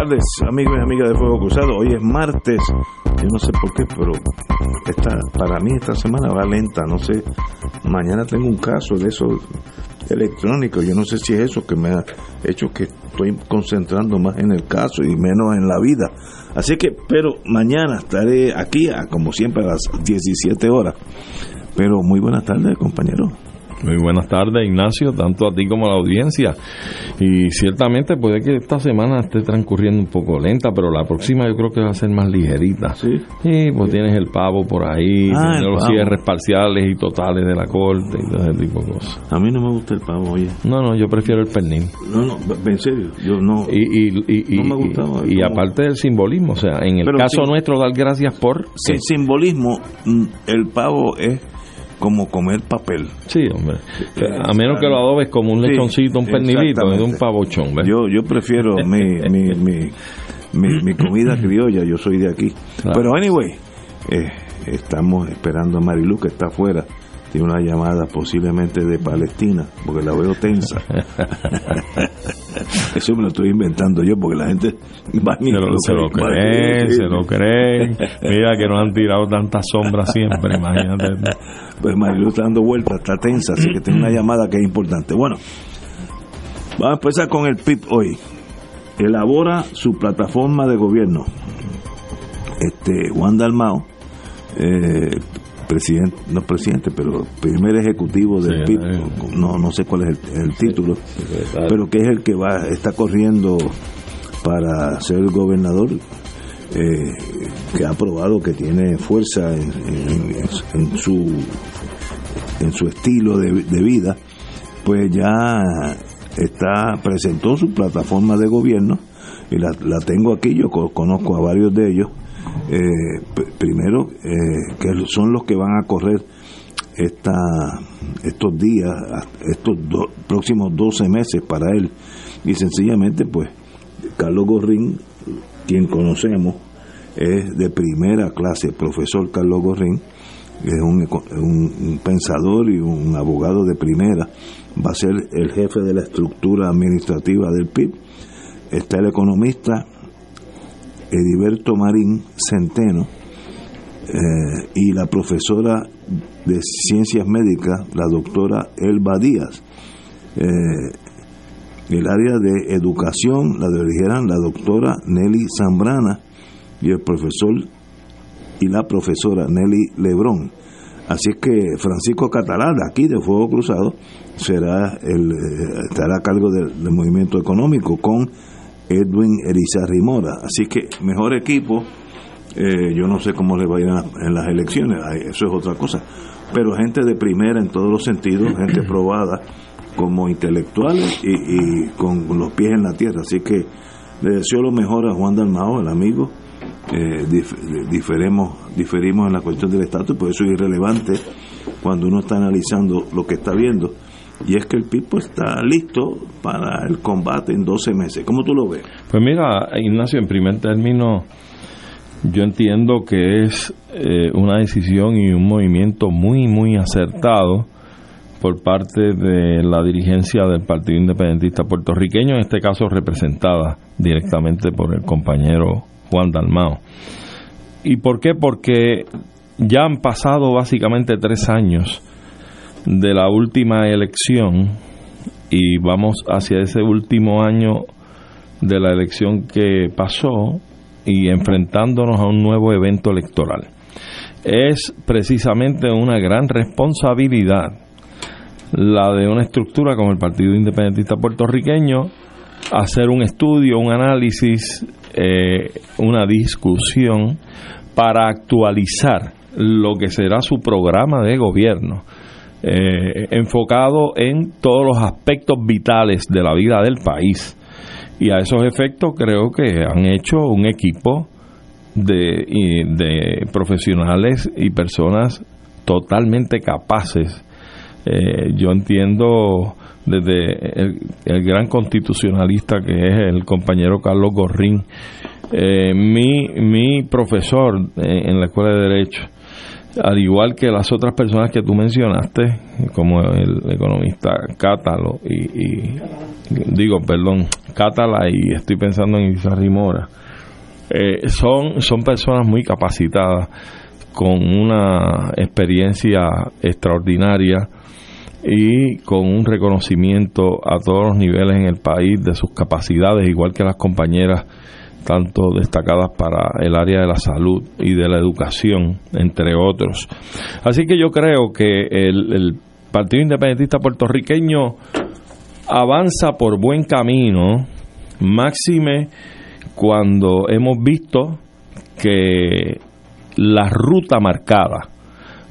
Tardes, amigos y amigas de Fuego Cruzado. Hoy es martes, yo no sé por qué, pero esta, para mí esta semana va lenta, no sé. Mañana tengo un caso de eso electrónico, yo no sé si es eso que me ha hecho que estoy concentrando más en el caso y menos en la vida. Así que, pero mañana estaré aquí, como siempre, a las 17 horas. Pero muy buenas tardes, compañero. Muy buenas tardes, Ignacio, tanto a ti como a la audiencia. Y ciertamente puede que esta semana esté transcurriendo un poco lenta, pero la próxima yo creo que va a ser más ligerita. Sí. Y pues tienes el pavo por ahí, Ah, el los cierres parciales y totales de la corte y todo ese tipo de cosas. A mí no me gusta el pavo, oye. No, no, yo prefiero el pernil. No, no, en serio, yo no. Y, y, y, No me y- gustaba, y como- aparte del simbolismo, o sea, en el Pero caso sí. nuestro, dar gracias por. Sin simbolismo, mm, el pavo es como comer papel. Sí, hombre. A menos que lo adobes como un Sí, lechoncito, un pernilito, exactamente. de un pavochón. ¿ves? Yo, yo prefiero mi, mi, mi, mi, mi comida criolla, yo soy de aquí. Claro. Pero anyway, eh, estamos esperando a Marilu que está afuera. Tiene una llamada posiblemente de Palestina, porque la veo tensa. Eso me lo estoy inventando yo, porque la gente va Se lo, se lo creen, se lo creen. Mira que nos han tirado tantas sombras siempre, imagínate. Pues Marilu está dando vueltas, está tensa, así que tiene una llamada que es importante. Bueno, vamos a empezar con el PIB hoy. Elabora su plataforma de gobierno. Este Juan Dalmao, eh, presidente, no presidente, pero primer ejecutivo del Sí, PIB, eh. no, no sé cuál es el, el título, pero que es el que va, está corriendo para ser el gobernador eh, que ha probado que tiene fuerza en, en- en su en su estilo de, de vida pues ya está presentó su plataforma de gobierno y la, la tengo aquí yo co- conozco a varios de ellos Eh, primero eh, que son los que van a correr esta estos días estos próximos 12 meses para él. Y sencillamente pues Carlos Gorrín quien conocemos es de primera clase, profesor Carlos Gorrín, es un, un- un pensador y un abogado de primera, va a ser el jefe de la estructura administrativa del PIB. Está el economista Ediberto Marín Centeno eh, y la profesora de ciencias médicas, la doctora Elba Díaz. Eh, el área de educación la dirigirán la doctora Nelly Zambrana y el profesor y la profesora Nelly Lebrón. Así es que Francisco Catalán, de aquí de Fuego Cruzado, será el, eh, estará a cargo del movimiento económico con Edwin Erizarri Mora. Así que mejor equipo, eh, yo no sé cómo le va a ir en, la- en las elecciones, eso es otra cosa, pero gente de primera en todos los sentidos, gente probada como intelectuales y, y con los pies en la tierra. Así que le deseo lo mejor a Juan Dalmao, el amigo. Eh, dif- diferemos, diferimos en la cuestión del estatus, por eso es irrelevante cuando uno está analizando lo que está viendo. Y es que el PIB pues, está listo para el combate en 12 meses. ¿Cómo tú lo ves? Pues mira, Ignacio, en primer término, yo entiendo que es eh, una decisión y un movimiento muy, muy acertado por parte de la dirigencia del Partido Independentista puertorriqueño, en este caso representada directamente por el compañero Juan Dalmao. ¿Y por qué? Porque ya han pasado básicamente tres años de la última elección y vamos hacia ese último año de la elección que pasó y enfrentándonos a un nuevo evento electoral. Es precisamente una gran responsabilidad la de una estructura como el Partido Independentista Puertorriqueño, hacer un estudio, un análisis, eh, una discusión para actualizar lo que será su programa de gobierno, eh, enfocado en todos los aspectos vitales de la vida del país. Y a esos efectos creo que han hecho un equipo de, profesionales y personas totalmente capaces. Eh, yo entiendo desde el, gran constitucionalista que es el compañero Carlos Gorrín, eh, mi, mi profesor en la Escuela de Derecho, al igual que las otras personas que tú mencionaste, como el economista Cátalo y, digo, perdón, Cátala y estoy pensando en Isarri Mora, eh, son, son personas muy capacitadas con una experiencia extraordinaria y con un reconocimiento a todos los niveles en el país de sus capacidades, igual que las compañeras tanto destacadas para el área de la salud y de la educación, entre otros. Así que yo creo que el, Partido Independentista puertorriqueño avanza por buen camino, máxime cuando hemos visto que la ruta marcada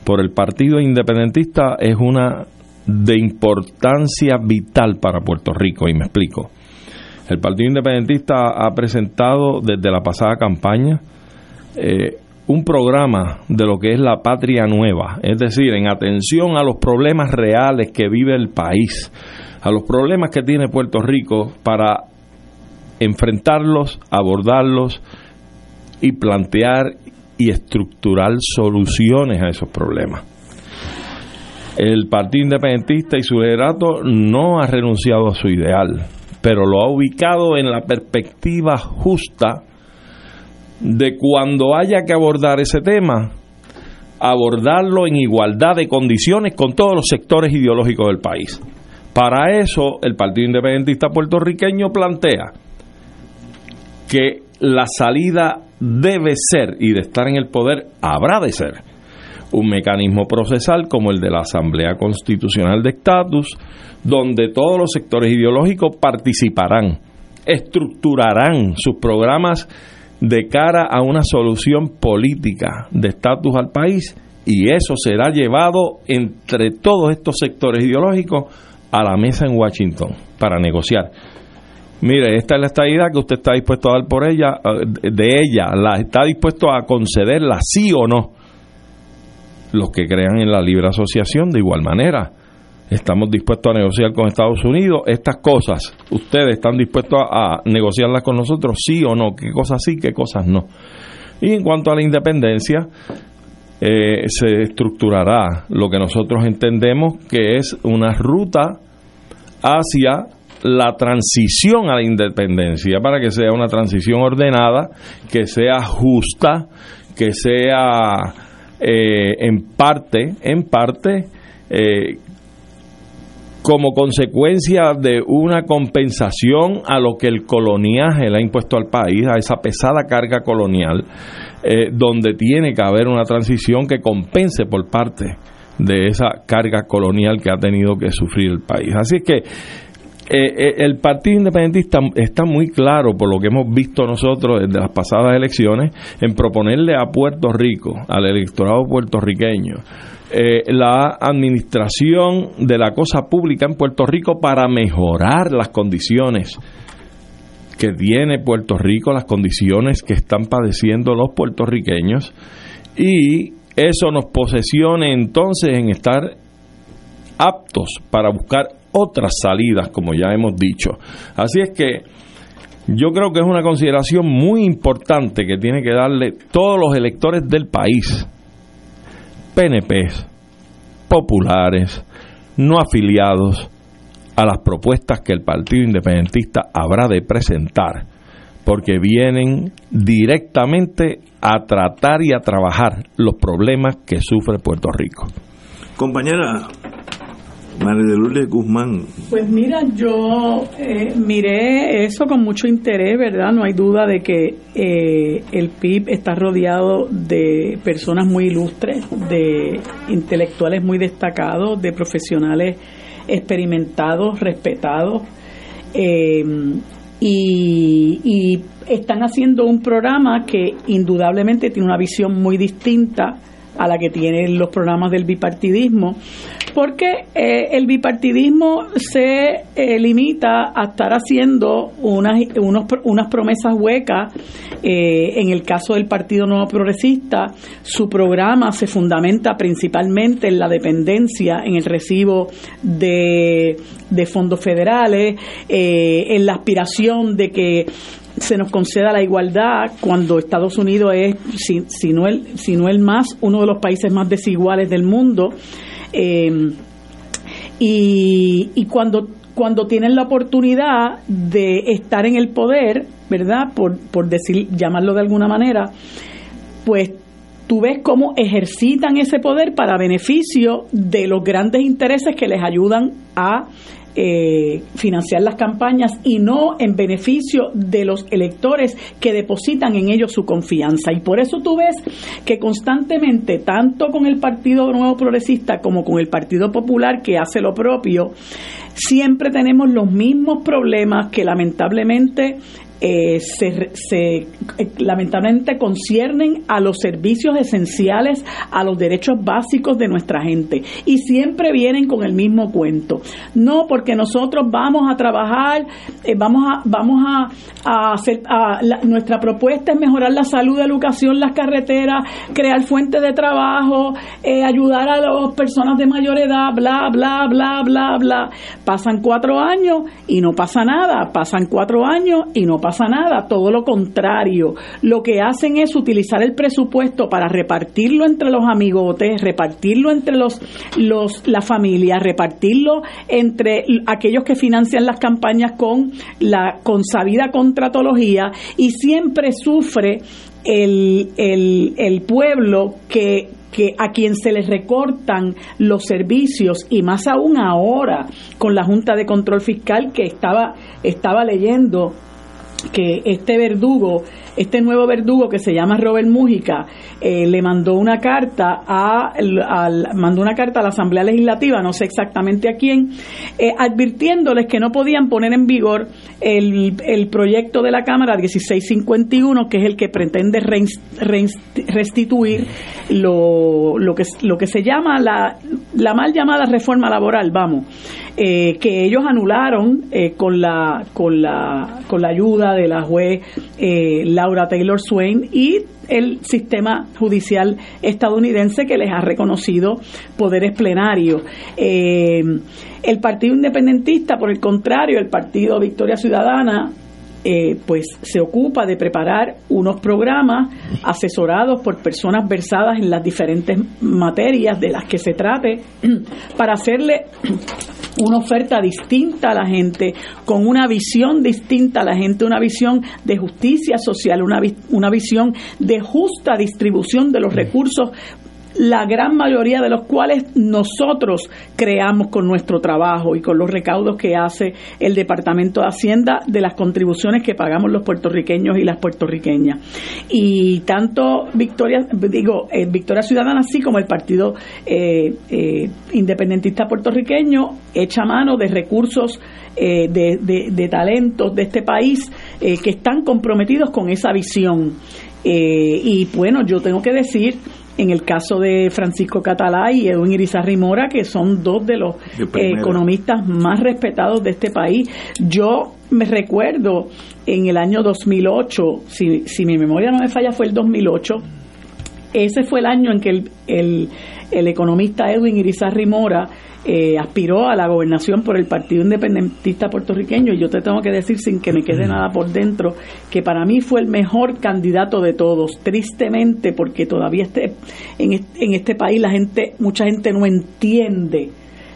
por el Partido Independentista es una de importancia vital para Puerto Rico, y me explico. El Partido Independentista ha presentado desde la pasada campaña eh, un programa de lo que es la patria nueva, es decir, en atención a los problemas reales que vive el país, a los problemas que tiene Puerto Rico para enfrentarlos, abordarlos y plantear y estructurar soluciones a esos problemas. El Partido Independentista y su liderato no ha renunciado a su ideal pero lo ha ubicado en la perspectiva justa de cuando haya que abordar ese tema, abordarlo en igualdad de condiciones con todos los sectores ideológicos del país. Para eso, el Partido Independentista puertorriqueño plantea que la salida debe ser, y de estar en el poder, habrá de ser, un mecanismo procesal como el de la Asamblea Constitucional de Estatus, donde todos los sectores ideológicos participarán, estructurarán sus programas de cara a una solución política de estatus al país y eso será llevado entre todos estos sectores ideológicos a la mesa en Washington para negociar. Mire, esta es la estadidad que usted está dispuesto a dar por ella, eh, de ella, la está dispuesto a concederla sí o no. Los que crean en la libre asociación de igual manera estamos dispuestos a negociar con Estados Unidos. Estas cosas, ¿ustedes están dispuestos a, negociarlas con nosotros? Sí o no, qué cosas sí, qué cosas no. Y en cuanto a la independencia, eh, se estructurará lo que nosotros entendemos que es una ruta hacia la transición a la independencia para que sea una transición ordenada, que sea justa, que sea eh, en parte, en parte eh, como consecuencia de una compensación a lo que el coloniaje le ha impuesto al país, a esa pesada carga colonial, eh, donde tiene que haber una transición que compense por parte de esa carga colonial que ha tenido que sufrir el país. Así es que eh, eh, el Partido Independentista está muy claro, por lo que hemos visto nosotros desde las pasadas elecciones, en proponerle a Puerto Rico, al electorado puertorriqueño, eh, la administración de la cosa pública en Puerto Rico para mejorar las condiciones que tiene Puerto Rico, las condiciones que están padeciendo los puertorriqueños y eso nos posesione entonces en estar aptos para buscar otras salidas, como ya hemos dicho. Así es que yo creo que es una consideración muy importante que tiene que darle todos los electores del país PNPs, populares, no afiliados a las propuestas que el Partido Independentista habrá de presentar, porque vienen directamente a tratar y a trabajar los problemas que sufre Puerto Rico. Compañera, María de Lourdes Guzmán. Pues mira, yo eh, miré eso con mucho interés, ¿verdad? No hay duda de que eh, el PIB está rodeado de personas muy ilustres, de intelectuales muy destacados, de profesionales experimentados, respetados. Eh, y, y están haciendo un programa que indudablemente tiene una visión muy distinta a la que tienen los programas del bipartidismo, porque eh, el bipartidismo se eh, limita a estar haciendo unas, unas promesas huecas. Eh, en el caso del Partido Nuevo Progresista, su programa se fundamenta principalmente en la dependencia, en el recibo de, de fondos federales, en la aspiración de que se nos conceda la igualdad cuando Estados Unidos es, si, si, no, el, si no el más, uno de los países más desiguales del mundo. Eh, y, y cuando, cuando tienen la oportunidad de estar en el poder, ¿verdad? Por, por decir, llamarlo de alguna manera, pues tú ves cómo ejercitan ese poder para beneficio de los grandes intereses que les ayudan a eh, financiar las campañas y no en beneficio de los electores que depositan en ellos su confianza. Y por eso tú ves que constantemente, tanto con el Partido Nuevo Progresista como con el Partido Popular que hace lo propio, siempre tenemos los mismos problemas que lamentablemente eh, se, se, lamentablemente conciernen a los servicios esenciales, a los derechos básicos de nuestra gente. Y siempre vienen con el mismo cuento. No, porque nosotros vamos a trabajar, eh, vamos a, vamos a, hacer, nuestra propuesta es mejorar la salud, la educación, las carreteras, crear fuentes de trabajo, eh, ayudar a las personas de mayor edad, bla, bla, bla, bla, bla. Pasan cuatro años y no pasa nada. Pasan cuatro años y no pasa pasa nada, todo lo contrario. Lo que hacen es utilizar el presupuesto para repartirlo entre los amigotes, repartirlo entre los, los la familia, repartirlo entre aquellos que financian las campañas con la consabida contratología y siempre sufre el, el, el pueblo que, que a quien se les recortan los servicios y más aún ahora con la Junta de Control Fiscal que estaba estaba leyendo que este verdugo, este nuevo verdugo que se llama Robert Mújica, eh, le mandó una carta a mandó una carta a la Asamblea Legislativa, no sé exactamente a quién, eh, advirtiéndoles que no podían poner en vigor el, el, proyecto de la Cámara 1651, que es el que pretende restituir lo, lo, que, lo que se llama la, la mal llamada reforma laboral, vamos, eh, que ellos anularon con la con la con la ayuda de la juez Laura Taylor Swain y el sistema judicial estadounidense que les ha reconocido poderes plenarios. Eh, el Partido Independentista, por el contrario, el Partido Victoria Ciudadana, eh, pues se ocupa de preparar unos programas asesorados por personas versadas en las diferentes materias de las que se trate para hacerle una oferta distinta a la gente, con una visión distinta a la gente, una visión de justicia social, una, una visión de justa distribución de los recursos la gran mayoría de los cuales nosotros creamos con nuestro trabajo y con los recaudos que hace el Departamento de Hacienda de las contribuciones que pagamos los puertorriqueños y las puertorriqueñas. Y tanto Victoria, digo, eh, Victoria Ciudadana, así como el Partido eh, eh, Independentista Puertorriqueño, echa mano de recursos de, de, talentos de este país que están comprometidos con esa visión. y bueno, yo tengo que decir en el caso de Francisco Catalá y Edwin Irizarry Mora, que son dos de los economistas más respetados de este país. Yo me recuerdo en el año 2008, si, si mi memoria no me falla, fue el 2008, ese fue el año en que el, el, el economista Edwin Irizarry Mora eh, aspiró a la gobernación por el Partido Independentista puertorriqueño. Y yo te tengo que decir sin que me quede nada por dentro que para mí fue el mejor candidato de todos, tristemente porque todavía este, en, este, en este país la gente, mucha gente no entiende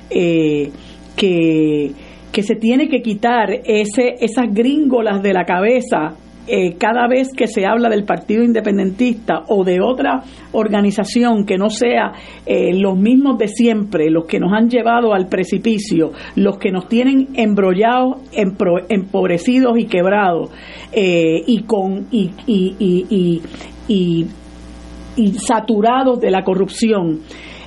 eh, que, que se tiene que quitar ese, esas gringolas de la cabeza eh, cada vez que se habla del Partido Independentista o de otra organización que no sea eh, los mismos de siempre, los que nos han llevado al precipicio, los que nos tienen embrollados, empobrecidos y quebrados, eh, y con y, y, y, y saturados de la corrupción.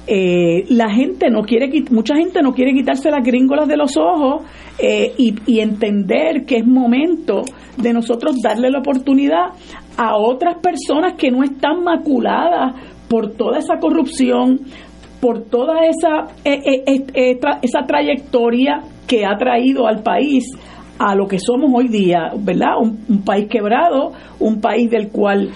la gente no quiere mucha gente no quiere quitarse las gringolas de los ojos y, y, entender que es momento de nosotros darle la oportunidad a otras personas que no están maculadas por toda esa corrupción, por toda esa, eh, eh, eh, esa trayectoria que ha traído al país a lo que somos hoy día, ¿verdad? Un, país quebrado, un país del cual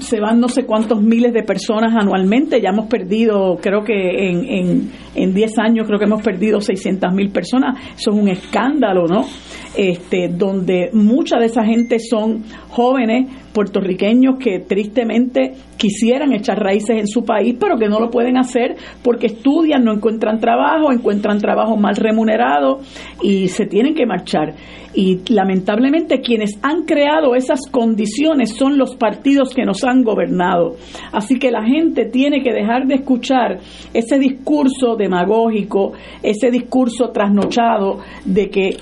se van no sé cuántos miles de personas anualmente, ya hemos perdido, creo que en, en, 10 años creo que hemos perdido 600 mil personas, eso es un escándalo, ¿no? este, donde mucha de esa gente son jóvenes puertorriqueños que tristemente quisieran echar raíces en su país, pero que no lo pueden hacer porque estudian, no encuentran trabajo, encuentran trabajo mal remunerado y se tienen que marchar. Y lamentablemente quienes han creado esas condiciones son los partidos que nos han gobernado. Así que la gente tiene que dejar de escuchar ese discurso demagógico, ese discurso trasnochado de que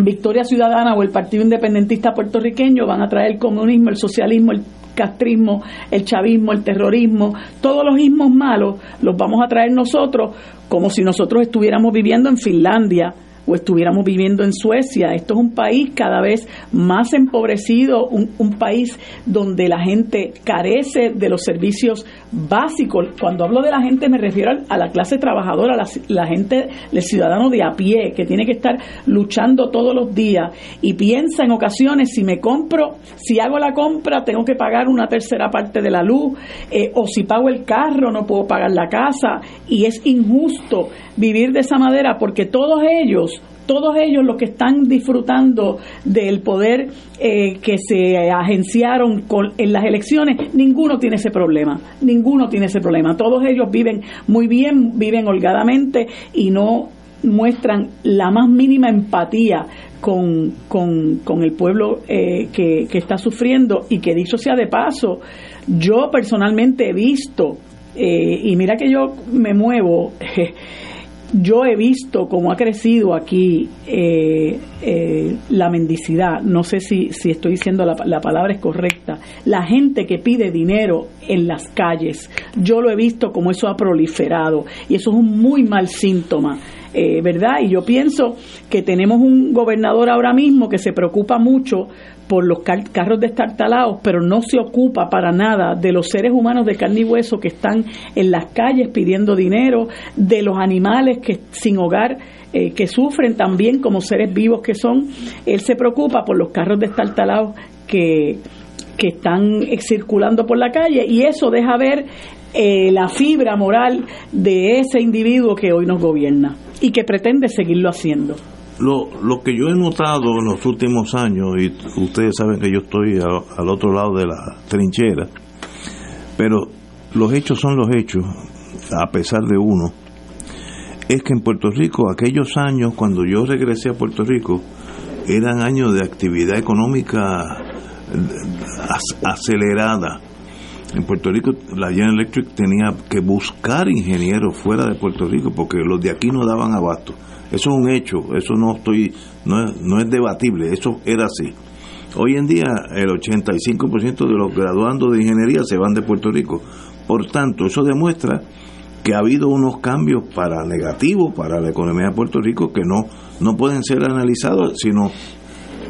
Victoria Ciudadana o el Partido Independentista puertorriqueño van a traer el comunismo, el socialismo, el castrismo, el chavismo, el terrorismo, todos los ismos malos los vamos a traer nosotros como si nosotros estuviéramos viviendo en Finlandia o estuviéramos viviendo en Suecia. Esto es un país cada vez más empobrecido, un, país donde la gente carece de los servicios básicos. Cuando hablo de la gente me refiero a la clase trabajadora, la, la gente, el ciudadano de a pie, que tiene que estar luchando todos los días y piensa en ocasiones si me compro, si hago la compra tengo que pagar una tercera parte de la luz eh, o si pago el carro no puedo pagar la casa y es injusto vivir de esa manera porque todos ellos todos ellos los que están disfrutando del poder eh, que se agenciaron con, en las elecciones, ninguno tiene ese problema, ninguno tiene ese problema. Todos ellos viven muy bien, viven holgadamente y no muestran la más mínima empatía con, con, el pueblo eh, que, que, está sufriendo y que dicho sea de paso, yo personalmente he visto, eh, y mira que yo me muevo, yo he visto cómo ha crecido aquí eh, eh, la mendicidad, no sé si, si estoy diciendo la, la, palabra es correcta, la gente que pide dinero en las calles, yo lo he visto como eso ha proliferado. Y eso es un muy mal síntoma. Eh, ¿Verdad? Y yo pienso que tenemos un gobernador ahora mismo que se preocupa mucho por los carros destartalados, pero no se ocupa para nada de los seres humanos de carne y hueso que están en las calles pidiendo dinero, de los animales que sin hogar eh, que sufren también como seres vivos que son. Él se preocupa por los carros destartalados que, que están circulando por la calle y eso deja ver eh, la fibra moral de ese individuo que hoy nos gobierna y que pretende seguirlo haciendo. Lo, lo que yo he notado en los últimos años, y ustedes saben que yo estoy al otro lado de la trinchera, pero los hechos son los hechos, a pesar de uno, es que en Puerto Rico, aquellos años cuando yo regresé a Puerto Rico, eran años de actividad económica acelerada. En Puerto Rico la General Electric tenía que buscar ingenieros fuera de Puerto Rico porque los de aquí no daban abasto. Eso es un hecho, eso no estoy no es, no es debatible, eso era así. Hoy en día el 85% de los graduandos de ingeniería se van de Puerto Rico. Por tanto, eso demuestra que ha habido unos cambios para negativos para la economía de Puerto Rico que no, no pueden ser analizados, sino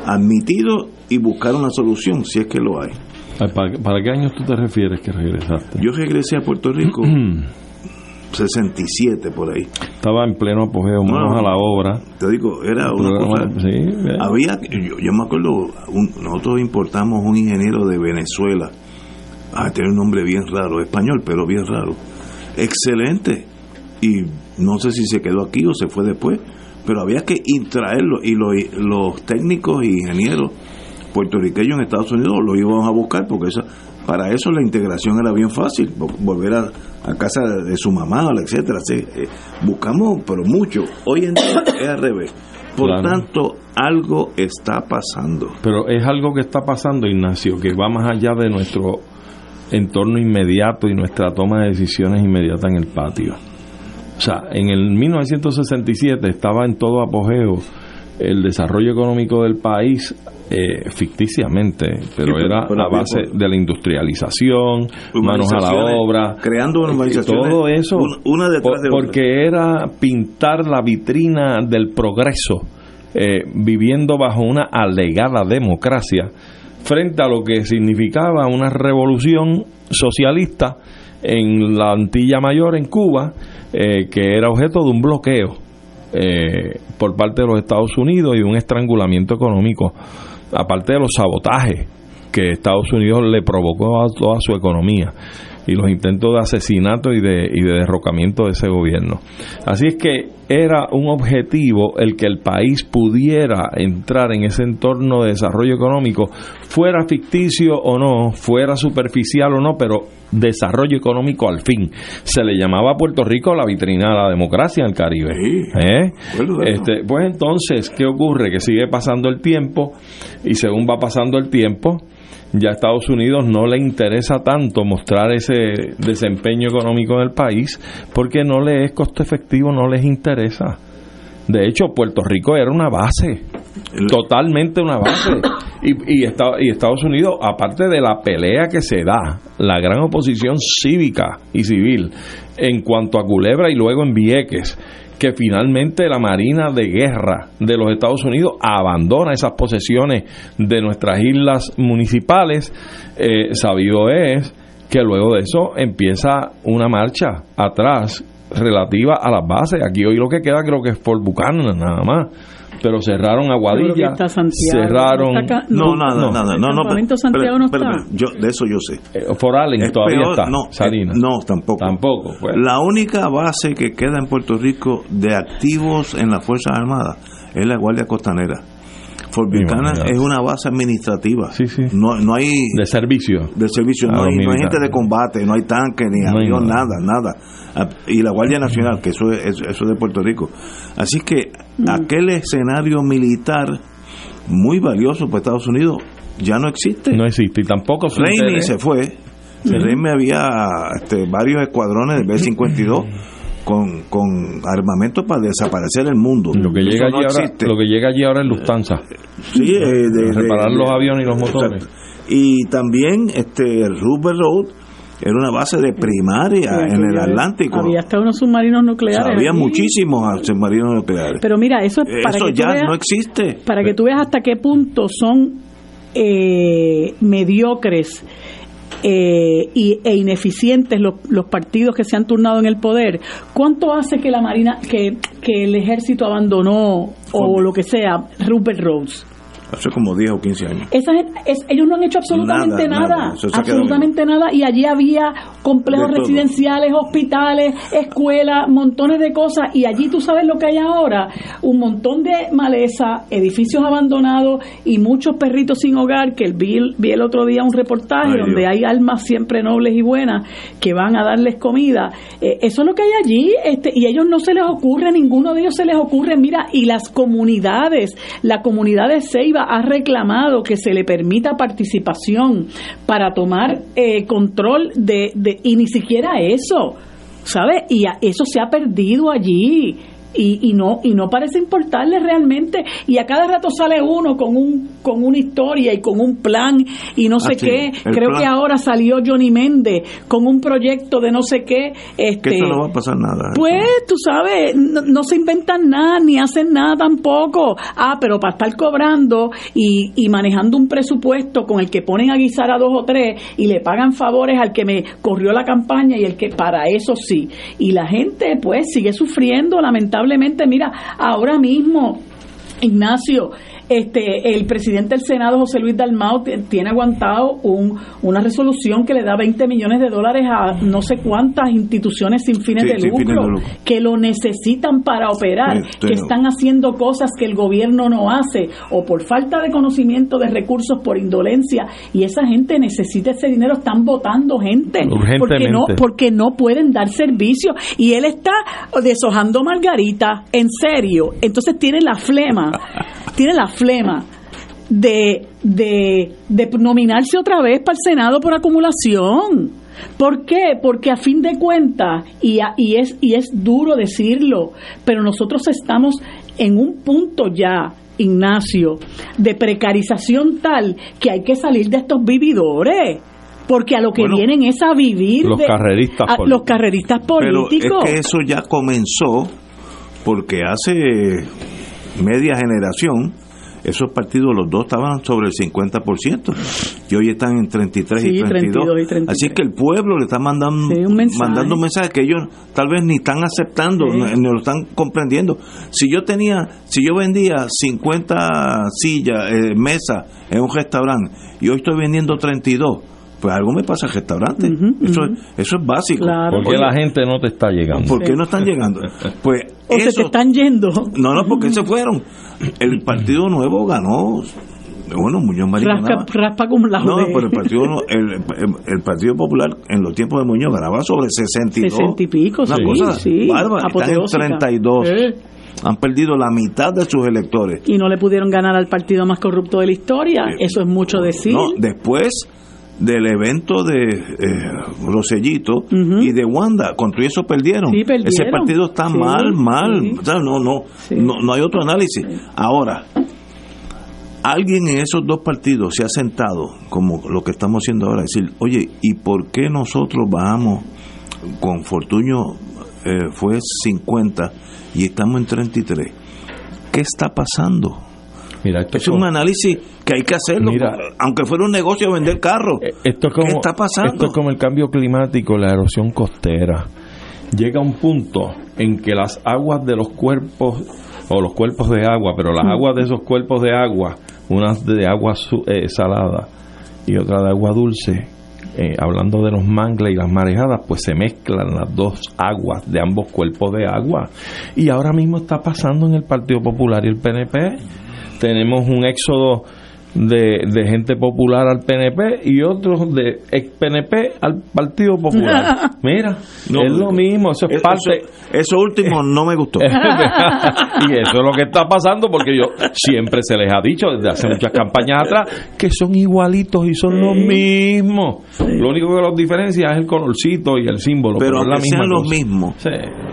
admitidos y buscar una solución, si es que lo hay. ¿Para, qué años tú te refieres que regresaste? Yo regresé a Puerto Rico 67 por ahí. Estaba en pleno apogeo, a la obra. Te digo, era una cosa. había, yo, me acuerdo, nosotros importamos un ingeniero de Venezuela. Ah, tiene un nombre bien raro, español, pero bien raro. Excelente. Y no sé si se quedó aquí o se fue después, pero había que traerlo. Y los, los técnicos e ingenieros puertorriqueños en Estados Unidos lo íbamos a buscar porque esa, para eso la integración era bien fácil, volver a, casa de su mamá, etcétera. Eh, buscamos, pero mucho. Hoy en día es al revés. Por tanto, algo está pasando. Pero es algo que está pasando, Ignacio, que va más allá de nuestro entorno inmediato y nuestra toma de decisiones inmediata en el patio. O sea, en el 1967 estaba en todo apogeo el desarrollo económico del país eh, ficticiamente, pero, era a base de la industrialización, manos a la obra, creando todo eso, una detrás de porque era pintar la vitrina del progreso, eh, viviendo bajo una alegada democracia frente a lo que significaba una revolución socialista en la Antilla Mayor, en Cuba, eh, que era objeto de un bloqueo eh, por parte de los Estados Unidos y un estrangulamiento económico, aparte de los sabotajes que Estados Unidos le provocó a toda su economía y los intentos de asesinato y de, y de derrocamiento de ese gobierno. Así es que era un objetivo el que el país pudiera entrar en ese entorno de desarrollo económico, fuera ficticio o no, fuera superficial o no, pero desarrollo económico al fin. Se le llamaba a Puerto Rico la vitrina de la democracia en el Caribe. ¿Eh? Este, pues entonces, ¿qué ocurre? Que sigue pasando el tiempo y según va pasando el tiempo, ya a Estados Unidos no le interesa tanto mostrar ese desempeño económico en el país porque no le es costo efectivo, no les interesa. De hecho, Puerto Rico era una base, totalmente una base. Y, y, Estados Unidos, aparte de la pelea que se da, la gran oposición cívica y civil en cuanto a Culebra y luego en Vieques, que finalmente la Marina de Guerra de los Estados Unidos abandona esas posesiones de nuestras islas municipales, eh, sabido es que luego de eso empieza una marcha atrás relativa a las bases. Aquí hoy lo que queda creo que es Fort Buchanan nada más pero cerraron Aguadilla, cerraron... No, nada, nada, no, no, Santiago no está. yo, de eso yo sé. Eh, Foralen todavía está, no, eh, no, tampoco. Tampoco. Pues. La única base que queda en Puerto Rico de activos en las Fuerzas Armadas es la Guardia Costanera. Fort Buchanan es una base administrativa. Sí, sí. No, no hay... De servicio. De servicio. No hay, no hay, gente de combate, no hay tanque, ni avión, nada, nada. Ah, y la Guardia Nacional, que eso es, eso es de Puerto Rico. Así que mm. aquel escenario militar muy valioso para Estados Unidos ya no existe. No existe y tampoco Reini se fue. Uh había este, varios escuadrones de B-52 con, con armamento para desaparecer el mundo. Lo que, llega allí ahora, lo que llega allí ahora es Lufthansa. Sí, eh, de, reparar los aviones y los motores. Y también este Rupert Road era una base de primaria en el Atlántico. Había hasta unos submarinos nucleares. había muchísimos submarinos nucleares. Pero mira, eso es para que ya no existe. Para que tú veas hasta qué punto son eh, mediocres eh, e ineficientes los, los, partidos que se han turnado en el poder, ¿cuánto hace que la Marina, que, que el ejército abandonó o lo que sea, Rupert Rhodes? Hace como 10 o 15 años. ellos no han hecho absolutamente nada, absolutamente nada, y allí había complejos residenciales, hospitales, escuelas, montones de cosas, y allí tú sabes lo que hay ahora, un montón de maleza, edificios abandonados y muchos perritos sin hogar, que vi, vi el otro día un reportaje donde hay almas siempre nobles y buenas que van a darles comida, eh, eso es lo que hay allí, este, y a ellos no se les ocurre, ninguno de ellos se les ocurre, mira, y las comunidades, la comunidad de Seiba, ha reclamado que se le permita participación para tomar eh, control de, de, y ni siquiera eso, ¿sabes? Y eso se ha perdido allí y, y, no y no parece importarle realmente. Y a cada rato sale uno con un con una historia y con un plan y no sé ah, qué. creo que ahora salió Johnny Méndez con un proyecto de no sé qué este que eso no va a pasar nada pues tú sabes no, se inventan nada ni hacen nada tampoco. Ah pero para estar cobrando y, y manejando un presupuesto con el que ponen a guisar a dos o tres y le pagan favores al que me corrió la campaña y el que para eso sí. Y la gente pues sigue sufriendo lamentablemente mira, ahora mismo, Ignacio, este, el presidente del Senado, José Luis Dalmau, tiene aguantado un, una resolución que le da 20 millones de dólares a no sé cuántas instituciones sin fines, de, lucro, que lo necesitan para operar, que están haciendo cosas que el gobierno no hace, o por falta de conocimiento de recursos, por indolencia, y esa gente necesita ese dinero, están votando gente, porque no, porque no pueden dar servicio, y él está deshojando margarita, en serio, entonces tiene la flema tiene la flema de, de, de nominarse otra vez para el Senado por acumulación. ¿Por qué? Porque a fin de cuentas, y, y, es, y es duro decirlo, pero nosotros estamos en un punto ya, Ignacio, de precarización tal que hay que salir de estos vividores porque a lo que vienen es a vivir los carreristas políticos. los carreristas políticos. Pero es que eso ya comenzó porque hace media generación esos partidos los dos estaban sobre el 50% y hoy están en 33, y, 32. Así que el pueblo le está mandando, un mensaje. mandando un mensaje que ellos tal vez ni están aceptando, ni, lo están comprendiendo. Si yo tenía, si yo vendía 50 sillas, eh, mesas en un restaurante y hoy estoy vendiendo 32, pues algo me pasa al restaurante. eso, eso es básico. Claro. ¿Por qué la gente no te está llegando? ¿Por qué no están llegando? Pues o se te están yendo. No, no, porque se fueron. El Partido Nuevo ganó. Bueno, Muñoz Marín raspa, como la No, pero el partido, el, el, partido Popular en los tiempos de Muñoz ganaba sobre 62. 60 y pico, Una cosa sí, bárbara. Están en 32. Han perdido la mitad de sus electores. Y no le pudieron ganar al partido más corrupto de la historia. Eso es mucho decir. No, después del evento de eh, Rosellito y de Wanda, contra eso perdieron. Ese partido está mal, mal. no, no, no, no hay otro análisis. Ahora, alguien en esos dos partidos se ha sentado, como lo que estamos haciendo ahora, decir, oye, ¿y por qué nosotros bajamos con Fortuño eh, fue 50 y estamos en 33? ¿Qué está pasando? es un análisis que hay que hacerlo, aunque fuera un negocio vender carros. Eh, esto como, ¿Qué está pasando? Esto es como el cambio climático, la erosión costera. Llega un punto en que las aguas de los cuerpos, o los cuerpos de agua, pero las aguas de esos cuerpos de agua, unas de agua eh, salada y otra de agua dulce, eh, hablando de los mangles y las marejadas, pues se mezclan las dos aguas de ambos cuerpos de agua. Y ahora mismo está pasando en el Partido Popular y el PNP tenemos un éxodo de, de, gente popular al PNP y otros de ex PNP al Partido Popular. Mira, es lo mismo, eso es parte. Eso, último no me gustó. y eso es lo que está pasando porque yo siempre se les ha dicho desde hace muchas campañas atrás que son igualitos y son los mismos. Lo único que los diferencia es el colorcito y el símbolo. Pero, pero la misma sean los mismos.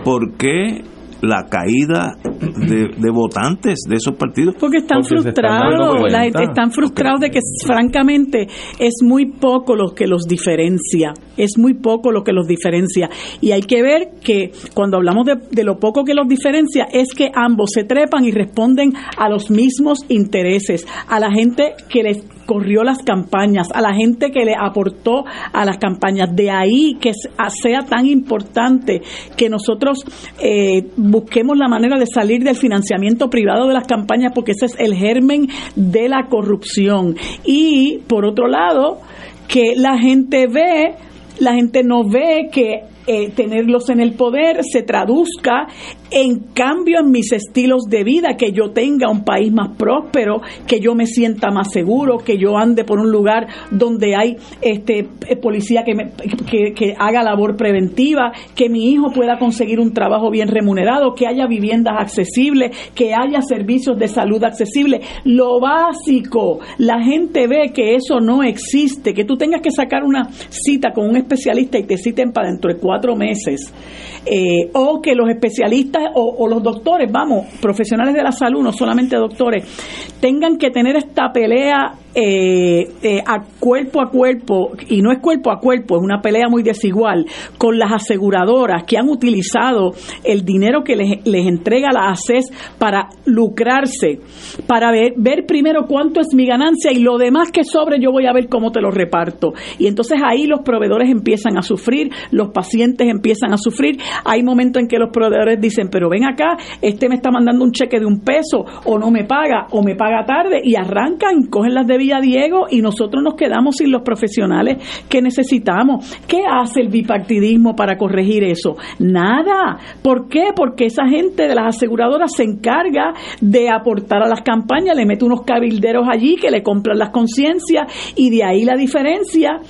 ¿Por qué la caída de, votantes de esos partidos. Porque están frustrados, están, frustrados de que francamente es muy poco lo que los diferencia, es muy poco lo que los diferencia. Y hay que ver que cuando hablamos de, de lo poco que los diferencia es que ambos se trepan y responden a los mismos intereses, a la gente que les corrió las campañas, a la gente que le aportó a las campañas. De ahí que sea tan importante que nosotros eh, busquemos la manera de salir del financiamiento privado de las campañas, porque ese es el germen de la corrupción. Y por otro lado, que la gente ve, la gente no ve que eh, tenerlos en el poder se traduzca en cambio en mis estilos de vida, que yo tenga un país más próspero, que yo me sienta más seguro, que yo ande por un lugar donde hay este eh, policía que, que, haga labor preventiva, que mi hijo pueda conseguir un trabajo bien remunerado, que haya viviendas accesibles, que haya servicios de salud accesibles. Lo básico, la gente ve que eso no existe, que tú tengas que sacar una cita con un especialista y te citen para dentro de cuatro cuatro meses, eh, o que los especialistas o, los doctores, vamos, profesionales de la salud, no solamente doctores, tengan que tener esta pelea eh, eh, a cuerpo a cuerpo, y no es cuerpo a cuerpo, es una pelea muy desigual, con las aseguradoras que han utilizado el dinero que les, les entrega la ACES para lucrarse, para ver, ver primero cuánto es mi ganancia y lo demás que sobre yo voy a ver cómo te lo reparto. Y entonces ahí los proveedores empiezan a sufrir, los pacientes empiezan a sufrir. Hay momentos en que los proveedores dicen, pero ven acá, este me está mandando un cheque de un peso o no me paga o me paga tarde y arrancan, cogen las de Diego y nosotros nos quedamos sin los profesionales que necesitamos. ¿Qué hace el bipartidismo para corregir eso? Nada. ¿Por qué? Porque esa gente de las aseguradoras se encarga de aportar a las campañas, le mete unos cabilderos allí que le compran las conciencias y de ahí la diferencia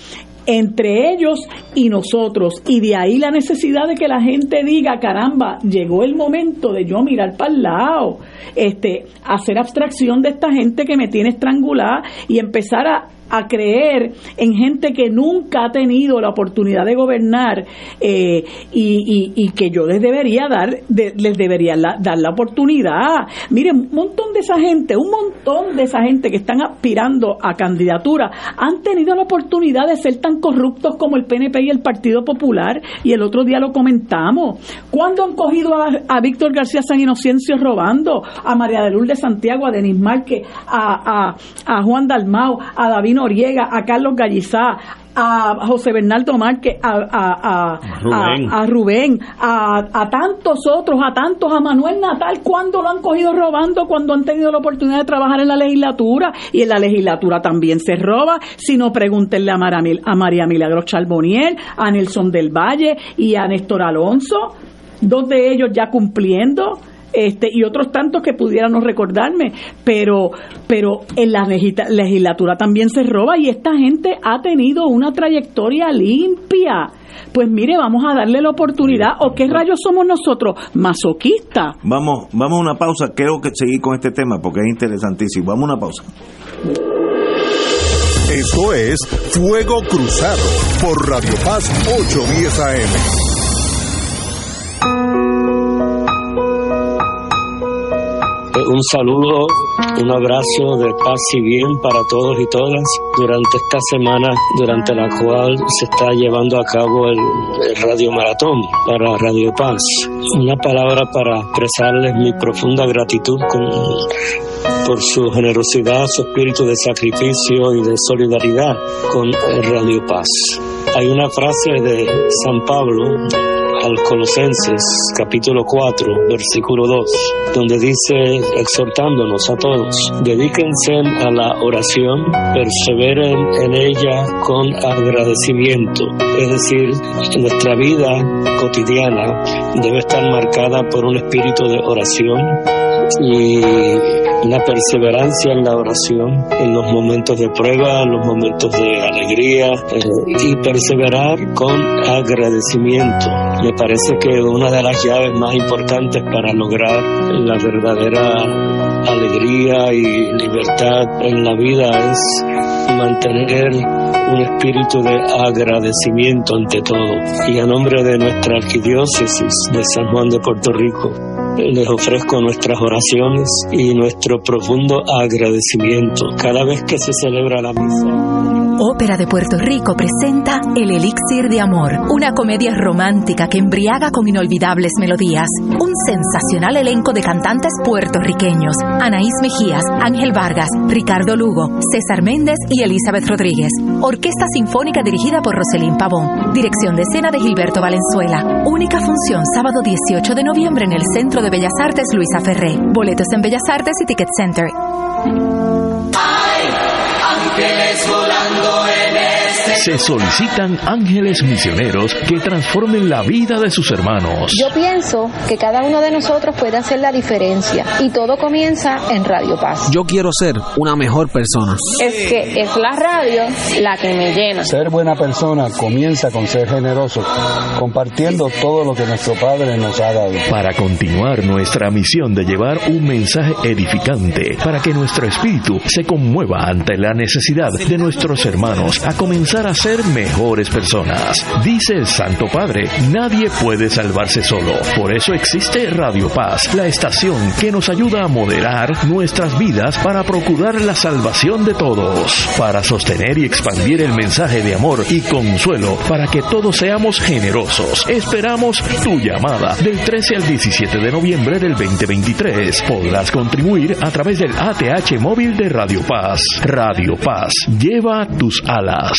entre ellos y nosotros. Y de ahí la necesidad de que la gente diga, caramba, llegó el momento de yo mirar para el lado, este, hacer abstracción de esta gente que me tiene estrangulada y empezar a, a creer en gente que nunca ha tenido la oportunidad de gobernar eh, y, que yo les debería dar les debería dar la oportunidad. Miren un montón de esa gente un montón de esa gente que están aspirando a candidatura han tenido la oportunidad de ser tan corruptos como el PNP y el Partido Popular y el otro día lo comentamos. ¿cuándo han cogido a, Víctor García San Inocencio robando a María de Lourdes Santiago a Denis Márquez a, a, a Juan Dalmao a David Noriega, a Carlos Gallizá, a José Bernardo Márquez, a, a, a, Rubén, a, a, tantos otros, a tantos, a Manuel Natal, cuando lo han cogido robando, cuando han tenido la oportunidad de trabajar en la legislatura, y en la legislatura también se roba, si no pregúntenle a, a María Milagros Charboniel, a Nelson del Valle y a Néstor Alonso, dos de ellos ya cumpliendo este, y otros tantos que pudieran no recordarme, pero, pero en la legislatura también se roba y esta gente ha tenido una trayectoria limpia. Pues mire, vamos a darle la oportunidad. ¿O qué rayos somos nosotros? Masoquistas. Vamos, vamos a una pausa. Creo que seguir con este tema porque es interesantísimo. Vamos a una pausa. Esto es Fuego Cruzado por Radio Paz 810 AM. Un saludo, un abrazo de paz y bien para todos y todas durante esta semana durante la cual se está llevando a cabo el, Radio Maratón para Radio Paz. Una palabra para expresarles mi profunda gratitud por su generosidad, su espíritu de sacrificio y de solidaridad con Radio Paz. Hay una frase de San Pablo Colosenses capítulo 4 versículo 2, donde dice exhortándonos a todos, dedíquense a la oración, perseveren en ella con agradecimiento. Es decir, nuestra vida cotidiana debe estar marcada por un espíritu de oración y la perseverancia en la oración, en los momentos de prueba, en los momentos de alegría eh, y perseverar con agradecimiento. Me parece que una de las llaves más importantes para lograr la verdadera alegría y libertad en la vida es mantener un espíritu de agradecimiento ante todo. Y a nombre de nuestra arquidiócesis de San Juan de Puerto Rico, les ofrezco nuestras oraciones y nuestro profundo agradecimiento cada vez que se celebra la misa. Ópera de Puerto Rico presenta El Elixir de Amor, una comedia romántica que embriaga con inolvidables melodías. Un sensacional elenco de cantantes puertorriqueños: Anaís Mejías, Ángel Vargas, Ricardo Lugo, César Méndez y Elizabeth Rodríguez. Orquesta Sinfónica dirigida por Roselín Pavón. Dirección de escena de Gilberto Valenzuela. Única función sábado 18 de noviembre en el Centro de Bellas Artes Luisa Ferré. Boletos en Bellas Artes y Ticket Center. Se solicitan ángeles misioneros que transformen la vida de sus hermanos. Yo pienso que cada uno de nosotros puede hacer la diferencia y todo comienza en Radio Paz. Yo quiero ser una mejor persona. Es que es la radio la que me llena. Ser buena persona comienza con ser generoso, compartiendo todo lo que nuestro Padre nos ha dado. Para continuar nuestra misión de llevar un mensaje edificante, para que nuestro espíritu se conmueva ante la necesidad de nuestros hermanos a comenzar a ser mejores personas. Dice el Santo Padre, nadie puede salvarse solo. Por eso existe Radio Paz, la estación que nos ayuda a moderar nuestras vidas para procurar la salvación de todos, para sostener y expandir el mensaje de amor y consuelo para que todos seamos generosos. Esperamos tu llamada del 13 al 17 de noviembre del 2023. Podrás contribuir a través del ATH móvil de Radio Paz. Radio Paz, lleva tus alas.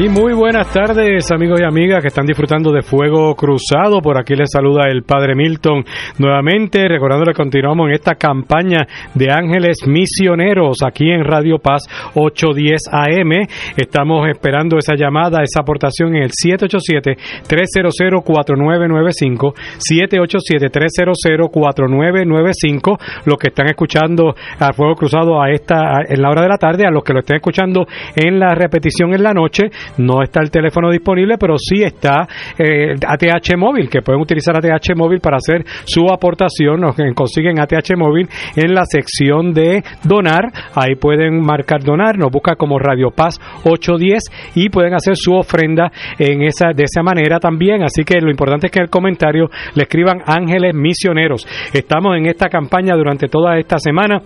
Y muy buenas tardes amigos y amigas que están disfrutando de Fuego Cruzado. Por aquí les saluda el Padre Milton nuevamente, recordándole que continuamos en esta campaña de ángeles misioneros aquí en Radio Paz 810 AM. Estamos esperando esa llamada, esa aportación en el 787-300-4995, 787-300-4995. Los que están escuchando a Fuego Cruzado a esta, en la hora de la tarde, a los que lo estén escuchando en la repetición en la noche, no está el teléfono disponible, pero sí está eh, ATH móvil, que pueden utilizar ATH móvil para hacer su aportación. Nos consiguen ATH móvil en la sección de donar. Ahí pueden marcar donar, nos busca como Radio Paz 810 y pueden hacer su ofrenda en esa, de esa manera también. Así que lo importante es que en el comentario le escriban Ángeles Misioneros. Estamos en esta campaña durante toda esta semana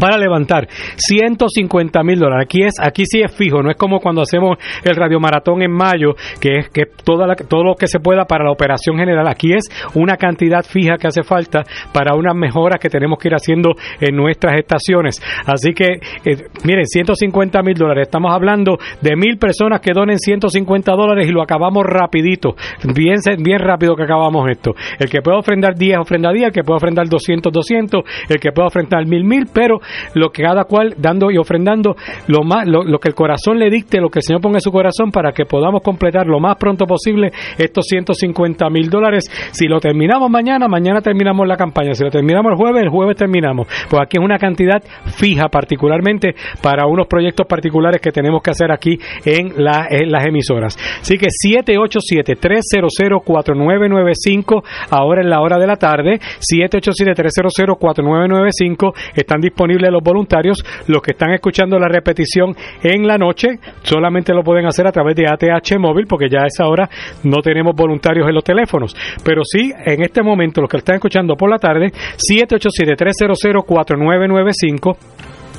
para levantar 150 mil dólares. Aquí es, aquí sí es fijo, no es como cuando hacemos el radiomaratón en mayo, que es que toda todo lo que se pueda para la operación general. Aquí es una cantidad fija que hace falta para unas mejoras que tenemos que ir haciendo en nuestras estaciones. Así que, eh, miren, 150 mil dólares. Estamos hablando de mil personas que donen 150 dólares y lo acabamos rapidito. Bien, bien rápido que acabamos esto. El que puede ofrendar 10, ofrenda 10, el que puede ofrendar 200, 200, el que puede ofrendar mil, mil, pero lo que cada cual dando y ofrendando lo más lo, que el corazón le dicte, lo que el Señor ponga en su corazón para que podamos completar lo más pronto posible estos 150 mil dólares. Si lo terminamos mañana, mañana terminamos la campaña. Si lo terminamos el jueves, el jueves terminamos. Pues aquí es una cantidad fija, particularmente para unos proyectos particulares que tenemos que hacer aquí en, en las emisoras. Así que 787-300-4995, ahora en la hora de la tarde, 787-300-4995, están disponibles los voluntarios. Los que están escuchando la repetición en la noche solamente lo pueden hacer a través de ATH móvil porque ya a esa hora no tenemos voluntarios en los teléfonos. Pero sí, en este momento, los que están escuchando por la tarde, 787-300-4995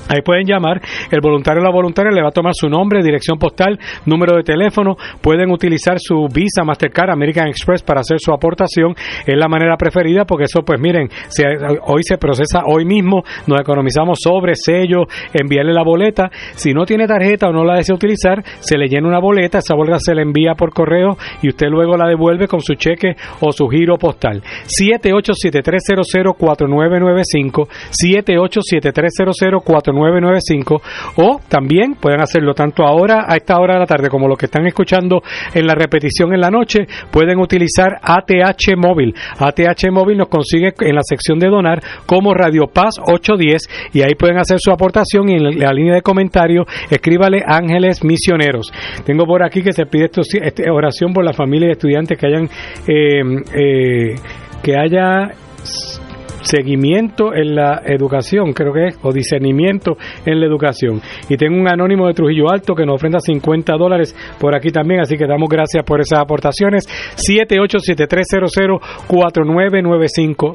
Ahí pueden llamar, el voluntario o la voluntaria le va a tomar su nombre, dirección postal, número de teléfono, pueden utilizar su Visa, Mastercard, American Express para hacer su aportación, es la manera preferida porque eso pues miren, hoy se procesa hoy mismo, nos economizamos sobre, sello, enviarle la boleta, si no tiene tarjeta o no la desea utilizar, se le llena una boleta, esa boleta se le envía por correo y usted luego la devuelve con su cheque o su giro postal. 787-300-4995, 787-300-4995, 995 o también pueden hacerlo tanto ahora a esta hora de la tarde como los que están escuchando en la repetición en la noche pueden utilizar ATH móvil. ATH móvil nos consigue en la sección de donar como Radio Paz 810 y ahí pueden hacer su aportación y en la línea de comentarios escríbale Ángeles Misioneros. Tengo por aquí que se pide este, oración por la familia de estudiantes que hayan eh, eh, que haya seguimiento en la educación, creo que es, o discernimiento en la educación. Y tengo un anónimo de Trujillo Alto que nos ofrenda 50 dólares por aquí también, así que damos gracias por esas aportaciones. 787-300-4995,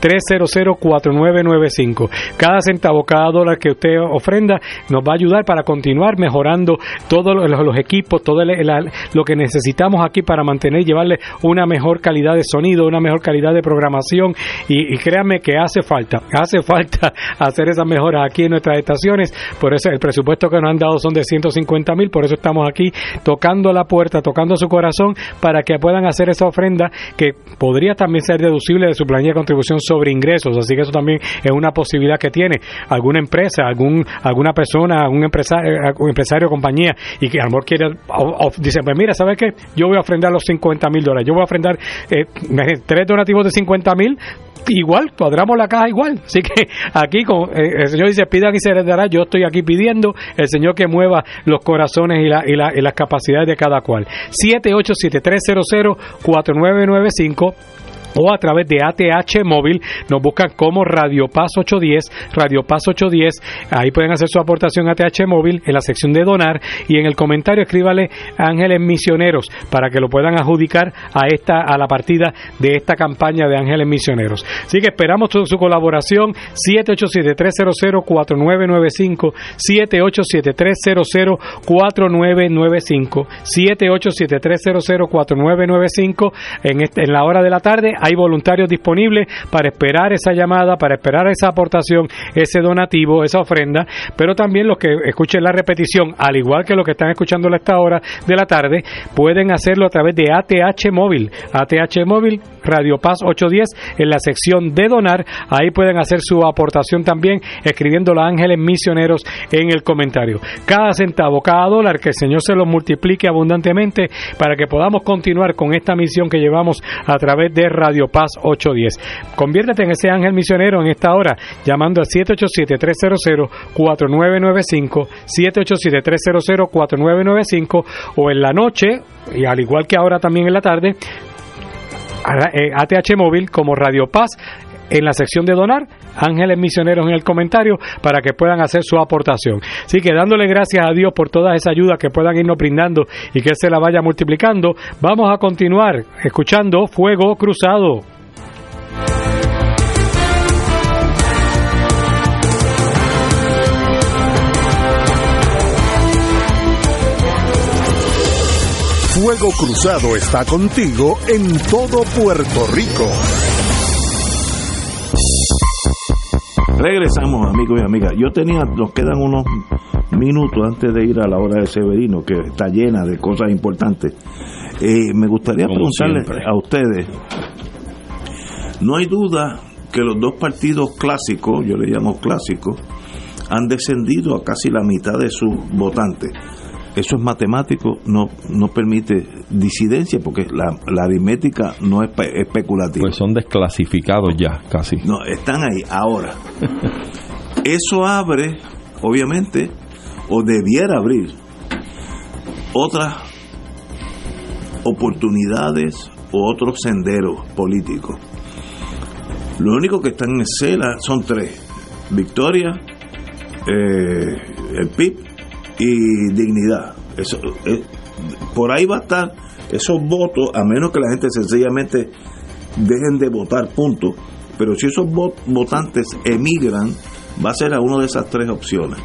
787-300-4995. Cada centavo, cada dólar que usted ofrenda nos va a ayudar para continuar mejorando todos los, equipos, todo lo que necesitamos aquí para mantener y llevarle una mejor calidad de sonido, una mejor calidad de programación y, créanme que hace falta, hace falta hacer esas mejoras aquí en nuestras estaciones, por eso el presupuesto que nos han dado son de 150 mil, por eso estamos aquí tocando la puerta, tocando su corazón para que puedan hacer esa ofrenda que podría también ser deducible de su planilla de contribución sobre ingresos, así que eso también es una posibilidad que tiene alguna empresa, algún alguna persona, algún empresario, eh, empresario o compañía y que a lo mejor quiere, dice, pues mira, ¿sabes qué? Yo voy a ofrendar los 50 mil dólares, yo voy a ofrendar eh, tres donativos de 50 mil igual, cuadramos la caja igual. Así que aquí con, eh, el Señor dice, pidan y se les dará. Yo estoy aquí pidiendo el Señor que mueva los corazones y, la, y, la, y las capacidades de cada cual. 787-300-4995 o a través de ATH móvil. Nos buscan como Radio Paz 810, Radio Paz 810, ahí pueden hacer su aportación ATH móvil en la sección de donar y en el comentario escríbale Ángeles Misioneros para que lo puedan adjudicar a esta a la partida de esta campaña de Ángeles Misioneros. Así que esperamos su, su colaboración. 787-300-4995, 787-300-4995, 787-300-4995 en, este, en la hora de la tarde hay voluntarios disponibles para esperar esa llamada, para esperar esa aportación, ese donativo, esa ofrenda, pero también los que escuchen la repetición, al igual que los que están escuchando a esta hora de la tarde, pueden hacerlo a través de ATH Móvil, ATH Móvil, Radio Paz 810, en la sección de donar, ahí pueden hacer su aportación también, escribiendo los ángeles misioneros en el comentario. Cada centavo, cada dólar, que el Señor se los multiplique abundantemente para que podamos continuar con esta misión que llevamos a través de Radio Radio Paz 810. Conviértete en ese ángel misionero en esta hora llamando al 787-300-4995, 787-300-4995 o en la noche, y al igual que ahora también en la tarde, ATH Móvil como Radio Paz en la sección de donar, ángeles misioneros en el comentario para que puedan hacer su aportación. Así que dándole gracias a Dios por toda esa ayuda que puedan irnos brindando y que se la vaya multiplicando, vamos a continuar escuchando Fuego Cruzado. Fuego Cruzado está contigo en todo Puerto Rico. Regresamos, amigos y amigas. Yo tenía, nos quedan unos minutos antes de ir a la hora de Severino, que está llena de cosas importantes. Eh, me gustaría Como preguntarle siempre. a ustedes, no hay duda que los dos partidos clásicos, yo le llamo clásicos, han descendido a casi la mitad de sus votantes. Eso es matemático, no, no permite disidencia porque la, la aritmética no es pe- especulativa. Pues son desclasificados ya, casi. No, están ahí ahora. Eso abre, obviamente, o debiera abrir otras oportunidades o otros senderos políticos. Lo único que están en escena son tres. Victoria, eh, el PIB y dignidad. Eso, eh, por ahí va a estar esos votos, a menos que la gente sencillamente dejen de votar, punto. Pero si esos vo- votantes emigran, va a ser a una de esas tres opciones.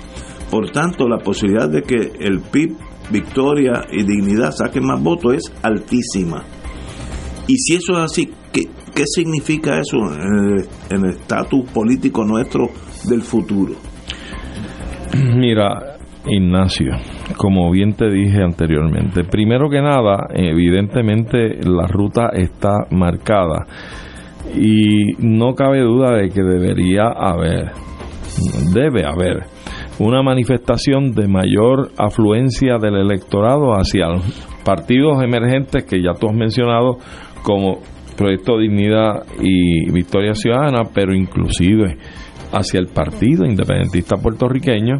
Por tanto, la posibilidad de que el PIB, Victoria y Dignidad saquen más votos es altísima. Y si eso es así, ¿qué, qué significa eso en el estatus político nuestro del futuro? Mira, Ignacio, como bien te dije anteriormente, primero que nada, evidentemente la ruta está marcada y no cabe duda de que debería haber, debe haber, una manifestación de mayor afluencia del electorado hacia partidos emergentes que ya tú has mencionado como Proyecto Dignidad y Victoria Ciudadana, pero inclusive hacia el Partido Independentista Puertorriqueño,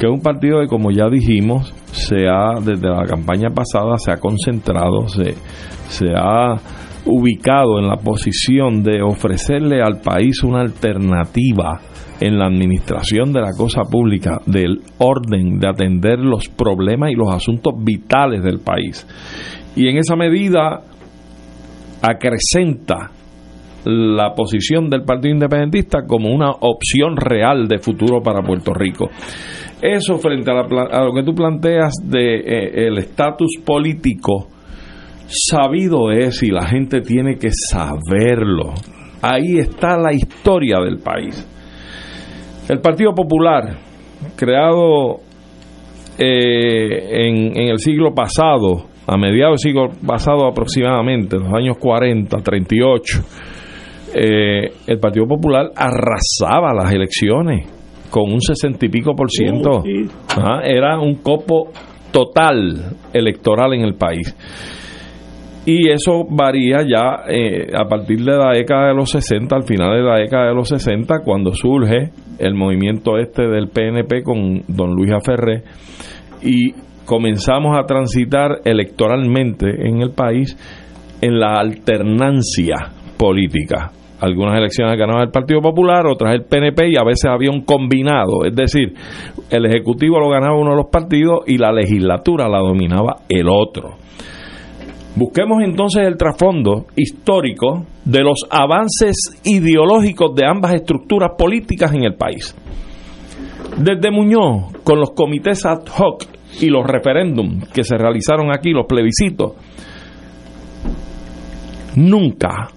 que es un partido que, como ya dijimos, se ha, desde la campaña pasada, se ha concentrado, se, se ha ubicado en la posición de ofrecerle al país una alternativa en la administración de la cosa pública, del orden de atender los problemas y los asuntos vitales del país. Y en esa medida acrecenta la posición del Partido Independentista como una opción real de futuro para Puerto Rico. Eso frente a, la a lo que tú planteas de eh, el estatus político, sabido es y la gente tiene que saberlo. Ahí está la historia del país. El Partido Popular, creado eh, en, en el siglo pasado, a mediados del siglo pasado aproximadamente, en los años 40, 38, eh, el Partido Popular arrasaba las elecciones con un sesenta y pico por ciento. Oh, sí. Ajá, era un copo total electoral en el país. Y eso varía ya eh, a partir de la década de los 60, al final de la década de los 60, cuando surge el movimiento este del PNP con don Luis Aferré y comenzamos a transitar electoralmente en el país en la alternancia política. Algunas elecciones ganaba el Partido Popular, otras el PNP y a veces había un combinado. Es decir, el Ejecutivo lo ganaba uno de los partidos y la legislatura la dominaba el otro. Busquemos entonces el trasfondo histórico de los avances ideológicos de ambas estructuras políticas en el país. Desde Muñoz, con los comités ad hoc y los referéndums que se realizaron aquí, los plebiscitos, nunca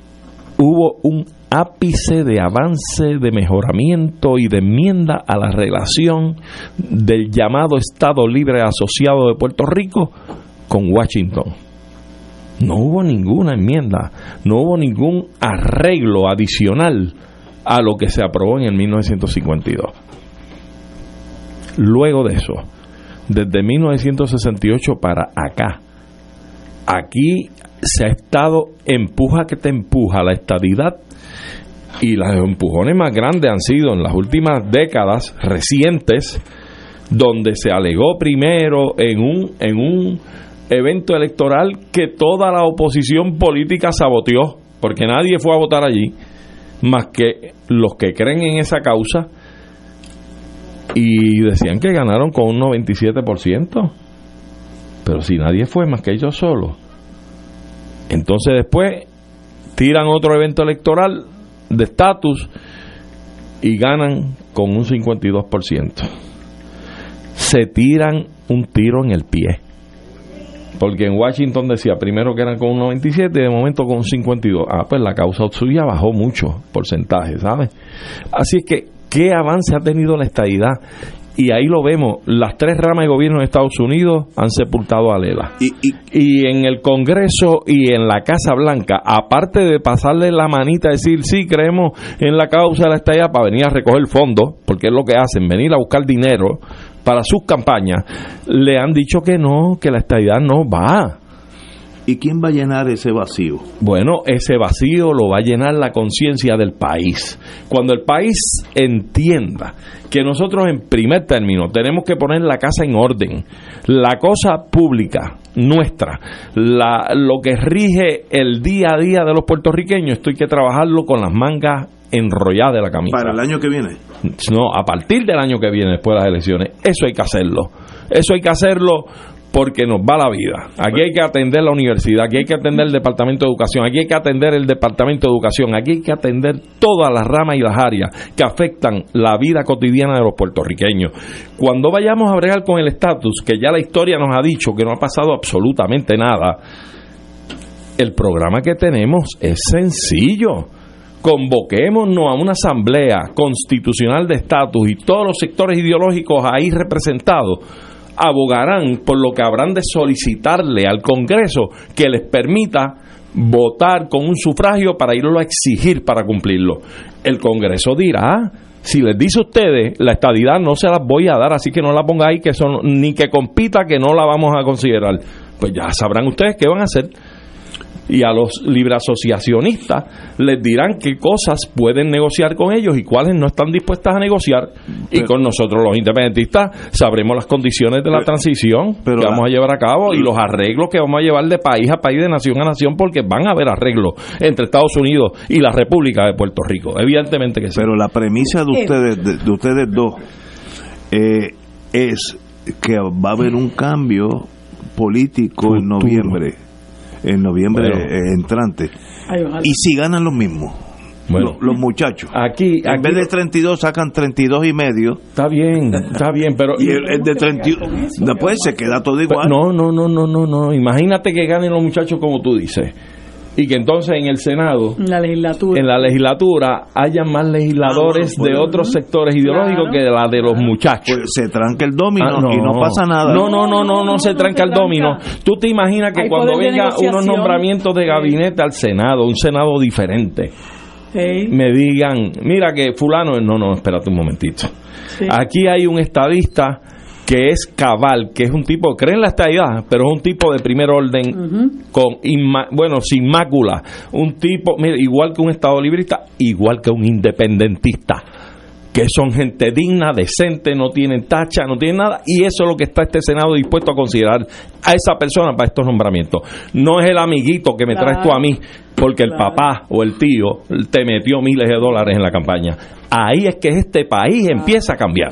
hubo un ápice de avance, de mejoramiento y de enmienda a la relación del llamado Estado Libre Asociado de Puerto Rico con Washington. No hubo ninguna enmienda, no hubo ningún arreglo adicional a lo que se aprobó en el 1952. Luego de eso, desde 1968 para acá, aquí se ha estado empuja que te empuja la estadidad y los empujones más grandes han sido en las últimas décadas recientes donde se alegó primero en un en un evento electoral que toda la oposición política saboteó porque nadie fue a votar allí más que los que creen en esa causa y decían que ganaron con un 97%. Pero si nadie fue más que ellos solos. Entonces después tiran otro evento electoral de estatus y ganan con un 52%. Se tiran un tiro en el pie. Porque en Washington decía primero que eran con un 97 y de momento con un 52. Ah, pues la causa suya bajó mucho porcentaje, ¿sabes? Así es que qué avance ha tenido la estadidad. Y ahí lo vemos, las tres ramas de gobierno de Estados Unidos han sepultado a Lela. Y, en el Congreso y en la Casa Blanca, aparte de pasarle la manita, decir, sí, creemos en la causa de la estadidad para venir a recoger fondos, porque es lo que hacen, venir a buscar dinero para sus campañas, le han dicho que no, que la estadidad no va. ¿Y quién va a llenar ese vacío? Bueno, ese vacío lo va a llenar la conciencia del país. Cuando el país entienda que nosotros en primer término tenemos que poner la casa en orden, la cosa pública nuestra, la, lo que rige el día a día de los puertorriqueños, esto hay que trabajarlo con las mangas enrolladas de la camisa. ¿Para el año que viene? No, a partir del año que viene, después de las elecciones. Eso hay que hacerlo. Eso hay que hacerlo porque nos va la vida. Aquí hay que atender la universidad, aquí hay que atender el departamento de educación, aquí hay que atender el departamento de educación, aquí hay que atender todas las ramas y las áreas que afectan la vida cotidiana de los puertorriqueños. Cuando vayamos a bregar con el estatus, que ya la historia nos ha dicho que no ha pasado absolutamente nada, el programa que tenemos es sencillo convoquémonos a una asamblea constitucional de estatus y todos los sectores ideológicos ahí representados abogarán por lo que habrán de solicitarle al Congreso que les permita votar con un sufragio para irlo a exigir para cumplirlo. El Congreso dirá, si les dice a ustedes, la estadidad no se las voy a dar, así que no la pongáis que son ni que compita que no la vamos a considerar. Pues ya sabrán ustedes qué van a hacer y a los libre asociacionistas les dirán qué cosas pueden negociar con ellos y cuáles no están dispuestas a negociar. Y con nosotros los independentistas sabremos las condiciones de la transición que vamos a llevar a cabo y los arreglos que vamos a llevar de país a país, de nación a nación, porque van a haber arreglos entre Estados Unidos y la República de Puerto Rico, evidentemente que sí. Pero la premisa de ustedes, de, ustedes dos, eh, es que va a haber un cambio político en noviembre en noviembre eh, entrante. y si ganan los mismos. los, muchachos. Aquí, en vez de 32 sacan 32 y medio. Está bien, está bien, pero y el, de 32 después se queda todo igual. No, no, no, no, no, no. Imagínate que ganen los muchachos como tú dices y que entonces en el Senado, en la legislatura, en la legislatura haya más legisladores de otros sectores ideológicos que la de los muchachos. Pues se tranca el domino ah, y no pasa nada. No, no, no, no, no, se tranca el domino. Tú te imaginas que cuando venga unos nombramientos de gabinete al Senado, un Senado diferente, me digan, mira que fulano, no, no, espérate un momentito. Aquí hay un estadista que es cabal, que es un tipo, cree en la estadidad, pero es un tipo de primer orden, con bueno, sin mácula, un tipo, mira, igual que un Estado librista, igual que un independentista que son gente digna, decente, no tienen tacha, no tienen nada, y eso es lo que está este Senado dispuesto a considerar a esa persona para estos nombramientos. No es el amiguito que me traes tú a mí, porque el papá o el tío te metió miles de dólares en la campaña. Ahí es que este país empieza a cambiar.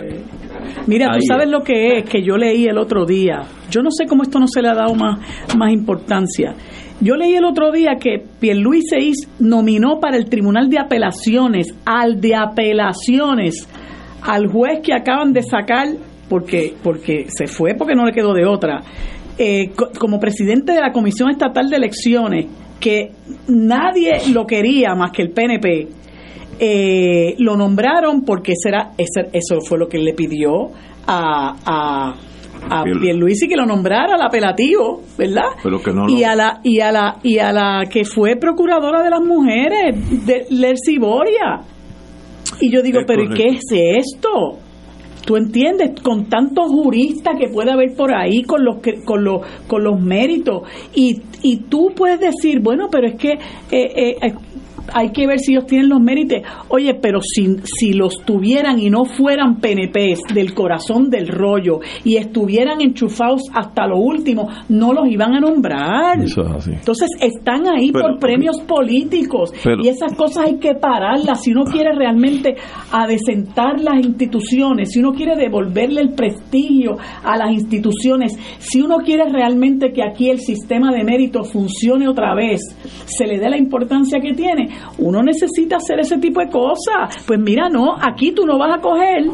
Mira, tú sabes lo que es que yo leí el otro día. Yo no sé cómo esto no se le ha dado más, más importancia. Yo leí el otro día que Pierluis Seis nominó para el Tribunal de Apelaciones, al de apelaciones, al juez que acaban de sacar, porque, porque se fue porque no le quedó de otra, eh, como presidente de la Comisión Estatal de Elecciones, que nadie lo quería más que el PNP. Eh, lo nombraron porque será, eso fue lo que le pidió a a Pierluisi que lo nombrara al apelativo, ¿verdad? y a la y a la y a la que fue procuradora de las mujeres, de Lercy Boria. Y yo digo, pero ¿y qué es esto? ¿Tú entiendes? Con tantos juristas que puede haber por ahí, con los, con los, con los méritos. Y, y tú puedes decir, bueno, pero es que eh, eh, hay que ver si ellos tienen los méritos. Oye, pero si, si los tuvieran y no fueran PNPs del corazón del rollo y estuvieran enchufados hasta lo último, no los iban a nombrar. Entonces están ahí por premios políticos y esas cosas hay que pararlas si uno quiere realmente adecentar las instituciones, si uno quiere devolverle el prestigio a las instituciones, si uno quiere realmente que aquí el sistema de mérito funcione otra vez, se le dé la importancia que tiene, uno necesita hacer ese tipo de cosas. Pues mira, no, aquí tú no vas a coger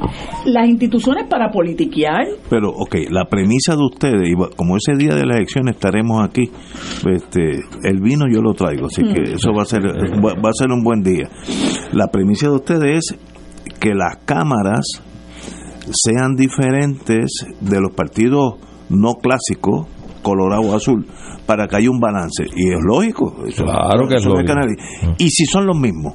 las instituciones para politiquear. Pero, ok, la premisa de ustedes, y como ese día de la elección estaremos aquí, este, el vino yo lo traigo, así que mm. eso va a ser va a ser un buen día. La premisa de ustedes es que las cámaras sean diferentes de los partidos no clásicos, colorado azul, para que haya un balance. Y es lógico. claro que es lógico. Y si son los mismos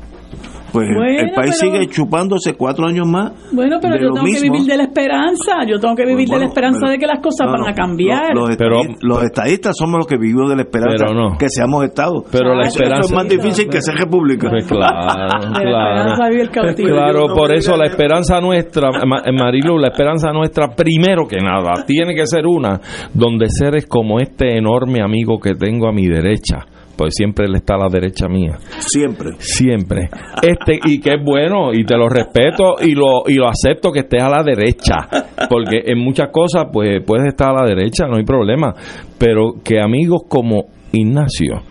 pues el país sigue chupándose cuatro años más. Bueno, pero yo tengo que vivir de la esperanza, yo tengo que vivir de la esperanza de que las cosas van a cambiar. Los, pero, los estadistas somos los que vivimos de la esperanza que seamos Estado. Pero la esperanza es más difícil que ser república. Pues claro, claro. claro, por eso la esperanza nuestra, Marilu, la esperanza nuestra, primero que nada, tiene que ser una donde seres como este enorme amigo que tengo a mi derecha pues siempre él está a la derecha mía. Siempre. Siempre. Este, y que es bueno, y te lo respeto y lo, y lo acepto que estés a la derecha, porque en muchas cosas, pues puedes estar a la derecha, no hay problema, pero que amigos como Ignacio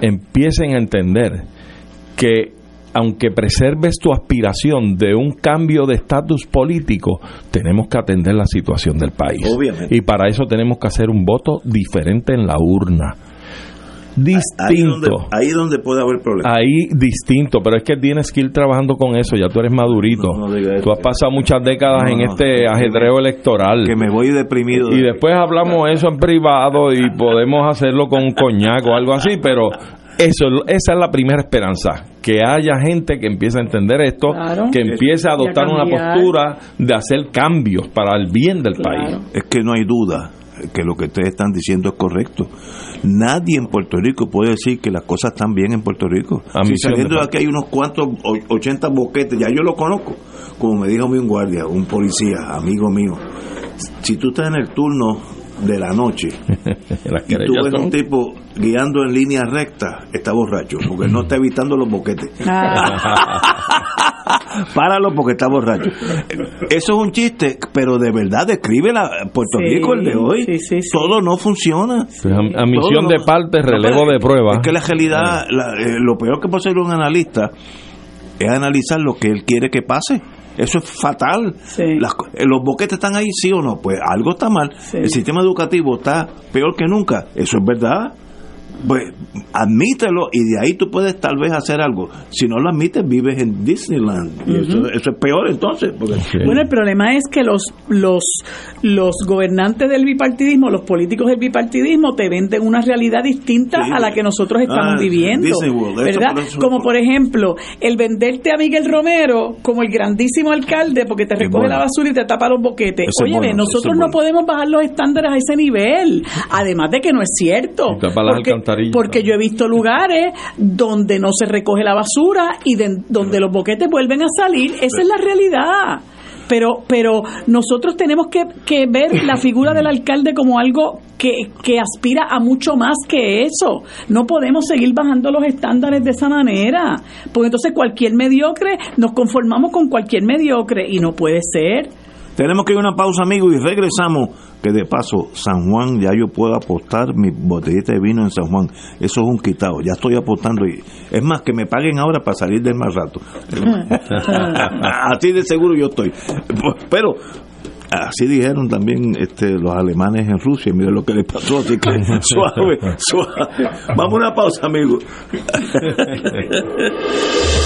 empiecen a entender que aunque preserves tu aspiración de un cambio de estatus político, tenemos que atender la situación del país. Obviamente. Y para eso tenemos que hacer un voto diferente en la urna distinto. Ahí donde, puede haber problemas. Ahí distinto, pero es que tienes que ir trabajando con eso, ya tú eres madurito. tú has pasado muchas décadas en este ajedreo electoral. Que me voy deprimido. Y después hablamos eso en privado y podemos hacerlo con un coñac o algo así, pero eso, esa es la primera esperanza, que haya gente que empiece a entender esto, que empiece a adoptar una postura de hacer cambios para el bien del país. Es que no hay duda que lo que ustedes están diciendo es correcto. Nadie en Puerto Rico puede decir que las cosas están bien en Puerto Rico. si saliendo de aquí hay unos cuantos, 80 boquetes, ya yo lo conozco, como me dijo mi un guardia, un policía, amigo mío. Si tú estás en el turno de la noche y tú ves un tipo guiando en línea recta, está borracho, porque no está evitando los boquetes. Páralo porque está borracho. Eso es un chiste, pero de verdad describe la Puerto Rico el de hoy. Todo no funciona. a, misión de parte, relevo de prueba. Es que la realidad, eh, lo peor que puede ser un analista es analizar lo que él quiere que pase. Eso es fatal. Eh, los boquetes están ahí, sí o no. Pues algo está mal. El sistema educativo está peor que nunca. Eso es verdad pues admítelo y de ahí tú puedes tal vez hacer algo. Si no lo admites, vives en Disneyland. y eso, eso es peor entonces. Porque... Bueno, el problema es que los, los, los gobernantes del bipartidismo, los políticos del bipartidismo, te venden una realidad distinta Sí. a la que nosotros estamos Ah, viviendo. Disney World, eso ¿Verdad? por eso- como por ejemplo, el venderte a Miguel Romero como el grandísimo alcalde porque te recoge bueno. la basura y te tapa los boquetes. Oye, bueno, nosotros no bueno. podemos bajar los estándares a ese nivel. Además de que no es cierto. Y tapa las Porque, porque yo he visto lugares donde no se recoge la basura y de- donde los boquetes vuelven a salir. Esa es la realidad. Pero, pero nosotros tenemos que, que ver la figura del alcalde como algo que, que aspira a mucho más que eso. No podemos seguir bajando los estándares de esa manera. Porque entonces cualquier mediocre, nos conformamos con cualquier mediocre y no puede ser. Tenemos que ir a una pausa, amigos, y regresamos. Que de paso, San Juan, ya yo puedo apostar mi botellita de vino en San Juan. Eso es un quitado. Ya estoy apostando. y Es más, que me paguen ahora para salir del más rato. Así de seguro yo estoy. Pero. Así dijeron también este, los alemanes en Rusia, miren lo que les pasó, así que suave, suave. Vamos a una pausa, amigos.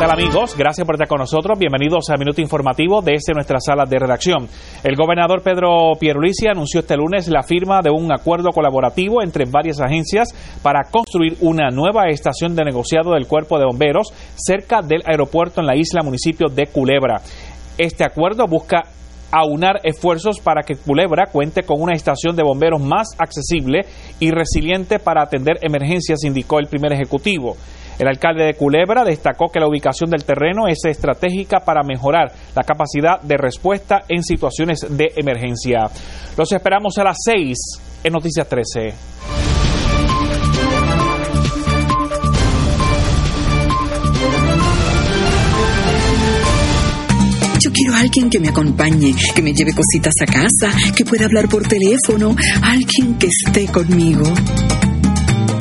Tal amigos? Gracias por estar con nosotros. Bienvenidos al Minuto Informativo desde nuestra sala de redacción. El gobernador Pedro Pierluisi anunció este lunes la firma de un acuerdo colaborativo entre varias agencias para construir una nueva estación de negociado del Cuerpo de Bomberos cerca del aeropuerto en la isla municipio de Culebra. Este acuerdo busca aunar esfuerzos para que Culebra cuente con una estación de bomberos más accesible y resiliente para atender emergencias, indicó el primer ejecutivo. El alcalde de Culebra destacó que la ubicación del terreno es estratégica para mejorar la capacidad de respuesta en situaciones de emergencia. Los esperamos a las 6 en Noticias 13. Yo quiero a alguien que me acompañe, que me lleve cositas a casa, que pueda hablar por teléfono, alguien que esté conmigo.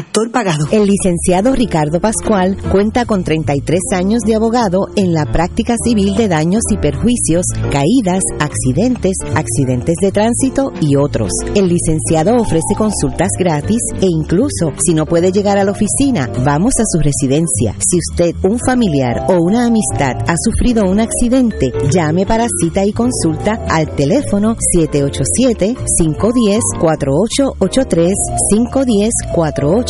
Actor pagado. El licenciado Ricardo Pascual cuenta con 33 años de abogado en la práctica civil de daños y perjuicios, caídas, accidentes, accidentes de tránsito y otros. El licenciado ofrece consultas gratis e incluso, si no puede llegar a la oficina, vamos a su residencia. Si usted, un familiar o una amistad ha sufrido un accidente, llame para cita y consulta al teléfono 787-510-4883,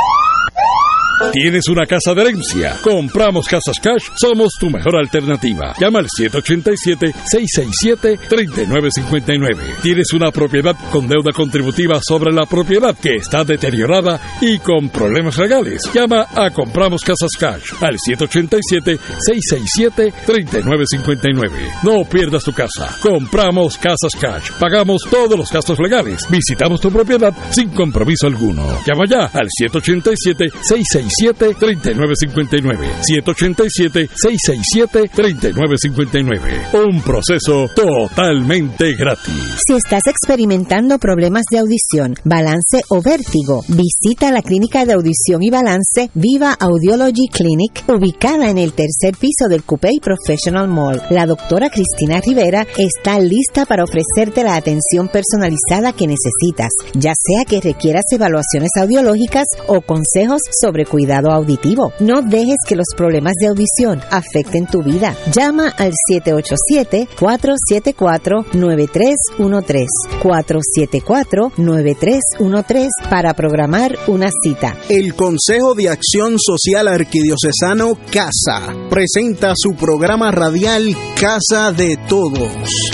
¿Tienes una casa de herencia? Compramos Casas Cash, somos tu mejor alternativa. Llama al 787-667-3959. ¿Tienes una propiedad con deuda contributiva sobre la propiedad que está deteriorada y con problemas legales? Llama a Compramos Casas Cash al 787-667-3959. No pierdas tu casa. Compramos Casas Cash. Pagamos todos los gastos legales. Visitamos tu propiedad sin compromiso alguno. Llama ya al 787 667 787-3959. 787-667-3959. Un proceso totalmente gratis. Si estás experimentando problemas de audición, balance o vértigo, visita la clínica de audición y balance Viva Audiology Clinic, ubicada en el tercer piso del Coupé Professional Mall. La doctora Cristina Rivera está lista para ofrecerte la atención personalizada que necesitas, ya sea que requieras evaluaciones audiológicas o consejos sobre cuidado auditivo. No dejes que los problemas de audición afecten tu vida. Llama al 787-474-9313. 474-9313 para programar una cita. El Consejo de Acción Social Arquidiocesano CASA presenta su programa radial Casa de Todos,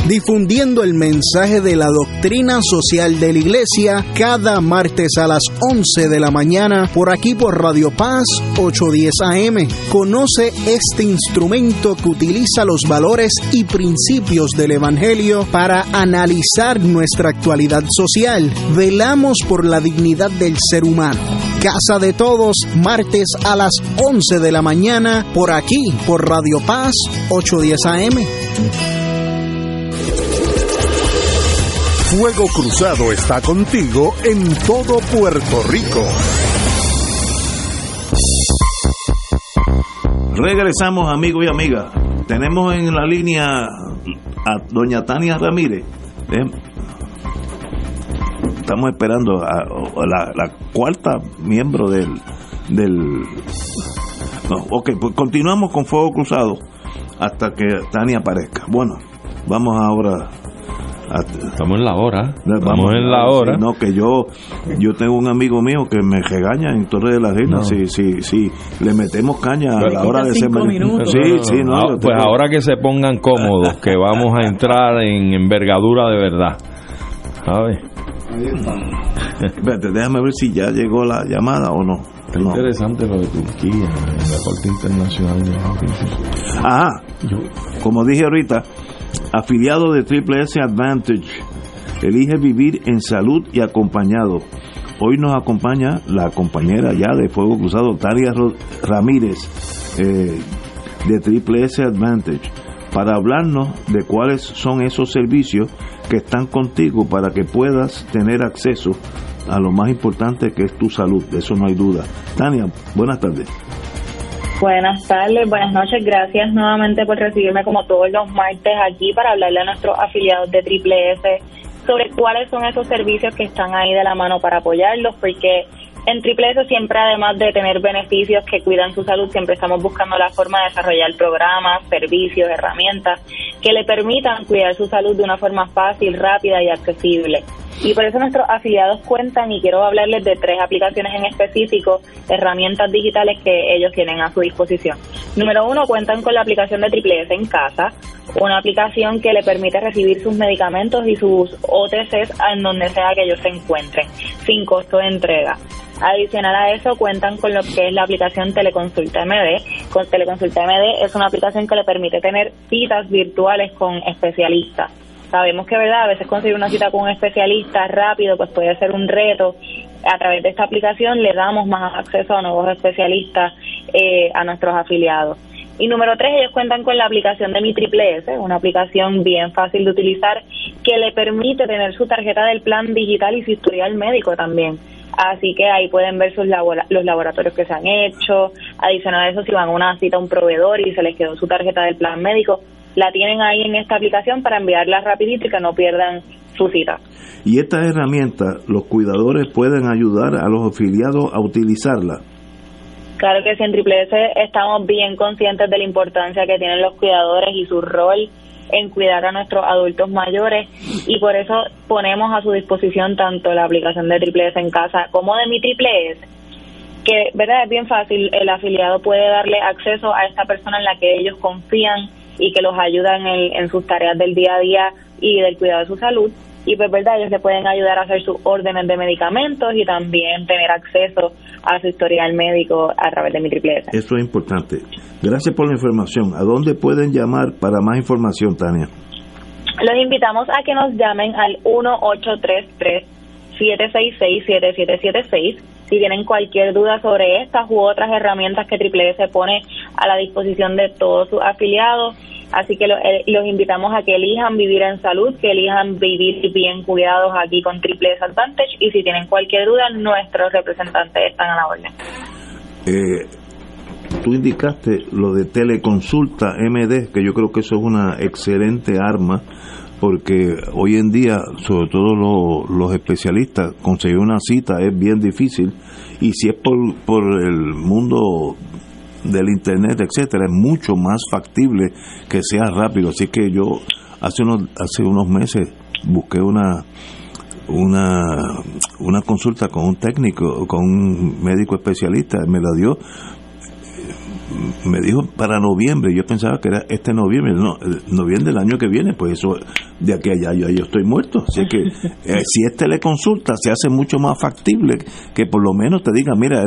difundiendo el mensaje de la doctrina social de la Iglesia cada martes a las 11 de la mañana por aquí por Radio Paz 810 AM. Conoce este instrumento que utiliza los valores y principios del Evangelio para analizar nuestra actualidad social. Velamos por la dignidad del ser humano. Casa de Todos, martes a las 11 de la mañana por aquí por Radio Paz 810 AM. Fuego Cruzado está contigo en todo Puerto Rico. Regresamos, amigos y amigas. Tenemos en la línea a doña Tania Ramírez. Eh, Estamos esperando a, la cuarta miembro del... del no, ok, pues continuamos con Fuego Cruzado hasta que Tania aparezca. Bueno, vamos ahora Estamos en la hora. Estamos en la hora. No, que yo yo tengo un amigo mío que me regaña en Torre de la Reina. No. Si, si, si le metemos caña a la hora de cinco ser minutos. Sí, sí, no. Ah, pues tengo- ahora que se pongan cómodos, que vamos a entrar en envergadura de verdad. ¿Sabes? Espérate, déjame ver si ya llegó la llamada o no. Está No. interesante lo de Turquía, en la Corte Internacional de Justicia. Ajá, como dije ahorita, afiliado de Triple S Advantage, elige vivir en salud y acompañado. Hoy nos acompaña la compañera ya de Fuego Cruzado, Talia Ramírez, eh, de Triple S Advantage, para hablarnos de cuáles son esos servicios que están contigo para que puedas tener acceso a lo más importante que es tu salud, de eso no hay duda. Tania, buenas tardes. Buenas tardes, buenas noches. Gracias nuevamente por recibirme como todos los martes aquí para hablarle a nuestros afiliados de Triple S sobre cuáles son esos servicios que están ahí de la mano para apoyarlos, porque en Triple S siempre además de tener beneficios que cuidan su salud, siempre estamos buscando la forma de desarrollar programas, servicios, herramientas que le permitan cuidar su salud de una forma fácil, rápida y accesible. Y por eso nuestros afiliados cuentan y quiero hablarles de tres aplicaciones en específico, herramientas digitales que ellos tienen a su disposición. Número uno, cuentan con la aplicación de Triple S en casa, una aplicación que le permite recibir sus medicamentos y sus OTCs en donde sea que ellos se encuentren, sin costo de entrega. Adicional a eso, cuentan con lo que es la aplicación Teleconsulta MD. Con Teleconsulta MD es una aplicación que le permite tener citas virtuales con especialistas. Sabemos que, ¿verdad? A veces conseguir una cita con un especialista rápido pues puede ser un reto. A través de esta aplicación le damos más acceso a nuevos especialistas eh, a nuestros afiliados. Y número tres, ellos cuentan con la aplicación de Mi Triple S, una aplicación bien fácil de utilizar que le permite tener su tarjeta del plan digital y su historial médico también. Así que ahí pueden ver sus labora- los laboratorios que se han hecho. Adicional a eso, si van a una cita a un proveedor y se les quedó su tarjeta del plan médico, la tienen ahí en esta aplicación para enviarla rapidito y que no pierdan su cita. Y estas herramientas, los cuidadores pueden ayudar a los afiliados a utilizarla. Claro que sí, en Triple S estamos bien conscientes de la importancia que tienen los cuidadores y su rol en cuidar a nuestros adultos mayores y por eso ponemos a su disposición tanto la aplicación de Triple S en casa como de mi Triple S que verdad es bien fácil. El afiliado puede darle acceso a esta persona en la que ellos confían y que los ayuda en, el- en sus tareas del día a día y del cuidado de su salud y pues verdad ellos le pueden ayudar a hacer sus órdenes de medicamentos y también tener acceso a su historial médico a través de mi triple S. Eso es importante. Gracias por la información. ¿A dónde pueden llamar para más información, Tania? Los invitamos a que nos llamen al 1833 766 7776 si tienen cualquier duda sobre estas u otras herramientas que Triple S pone a la disposición de todos sus afiliados. Así que eh, los invitamos a que elijan vivir en salud, que elijan vivir bien cuidados aquí con Triple Advantage y si tienen cualquier duda, nuestros representantes están a la orden. Eh, tú indicaste lo de teleconsulta MD, que yo creo que eso es una excelente arma porque hoy en día, sobre todo los especialistas, conseguir una cita es bien difícil y si es por, por el mundo del internet, etcétera, es mucho más factible que sea rápido. Así que yo hace unos hace unos meses busqué una una una consulta con un técnico, con un médico especialista, me la dio me dijo para noviembre, yo pensaba que era este noviembre, no, noviembre del año que viene, pues eso, de aquí a allá yo, yo estoy muerto. Así que eh, si es teleconsulta, se hace mucho más factible que por lo menos te diga, mira,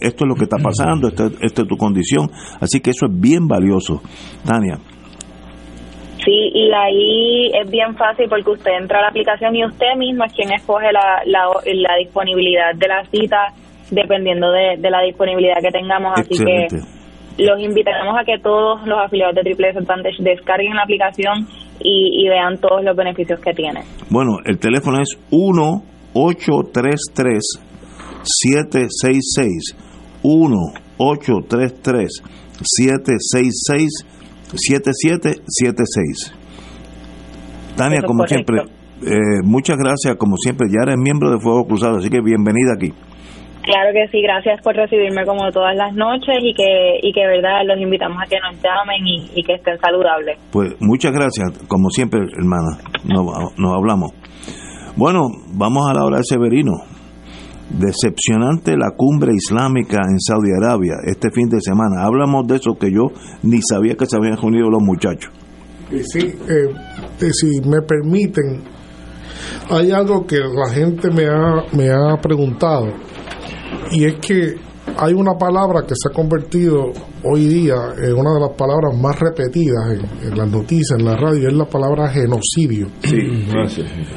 esto es lo que está pasando, esta, es tu condición. Así que eso es bien valioso. Tania. Sí, y ahí es bien fácil porque usted entra a la aplicación y usted mismo es quien escoge la, la, la disponibilidad de la cita dependiendo de, la disponibilidad que tengamos. Así que los invitamos a que todos los afiliados de Triple S Advantage descarguen la aplicación y, vean todos los beneficios que tiene. Bueno, el teléfono es 1-833-766. 1-833-766-7776. Tania, como siempre, eh, muchas gracias, como siempre, ya eres miembro de Fuego Cruzado, así que bienvenida aquí. Claro que sí, gracias por recibirme como todas las noches y que, y que verdad los invitamos a que nos llamen y, que estén saludables. Pues muchas gracias, como siempre, hermana, nos, nos hablamos. Bueno, vamos a la hora de Severino. Decepcionante la cumbre islámica en Saudi Arabia este fin de semana. Hablamos de eso que yo ni sabía que se habían reunido los muchachos. Sí, eh, eh, si me permiten, hay algo que la gente me ha, me ha preguntado y es que hay una palabra que se ha convertido hoy día en una de las palabras más repetidas en, las noticias, en la radio, es la palabra genocidio. Sí,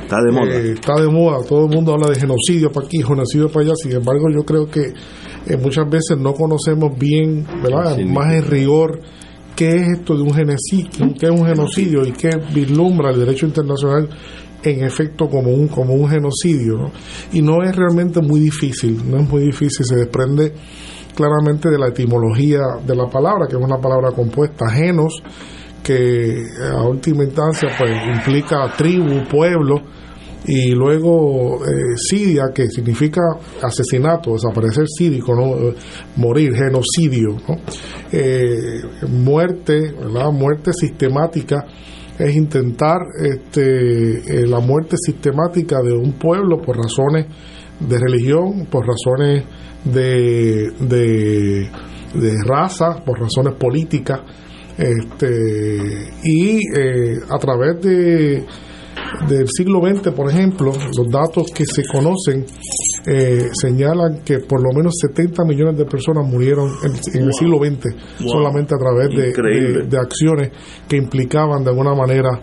está de moda. Eh, está de moda, todo el mundo habla de genocidio para aquí, genocidio para allá, sin embargo yo creo que eh, muchas veces no conocemos bien, ¿verdad? más en rigor qué es esto de un genocidio, qué es un genocidio y qué vislumbra el derecho internacional en efecto como un, como un genocidio. Y no es realmente muy difícil, no es muy difícil, se desprende claramente de la etimología de la palabra, que es una palabra compuesta, genos, que a última instancia pues implica tribu, pueblo, y luego eh, que significa asesinato, desaparecer sídico, ¿no? Eh, morir, genocidio, ¿no? Eh, muerte, ¿verdad? muerte sistemática es intentar este, eh, la muerte sistemática de un pueblo por razones de religión, por razones de, de, raza, por razones políticas, este, y eh, a través de del siglo XX, por ejemplo, los datos que se conocen eh, señalan que por lo menos 70 millones de personas murieron en, el siglo XX solamente a través de, de, acciones que implicaban de alguna manera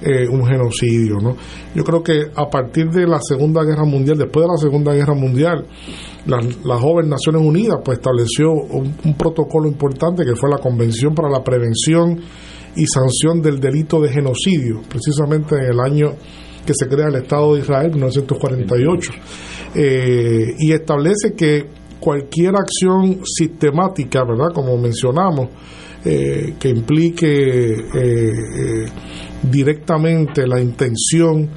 eh, un genocidio. ¿no? Yo creo que a partir de la Segunda Guerra Mundial, después de la Segunda Guerra Mundial, la, la joven Naciones Unidas pues estableció un protocolo importante que fue la Convención para la Prevención y sanción del delito de genocidio, precisamente en el año que se crea el Estado de Israel, 1948, eh, y establece que cualquier acción sistemática, ¿verdad? Como mencionamos, eh, que implique eh, directamente la intención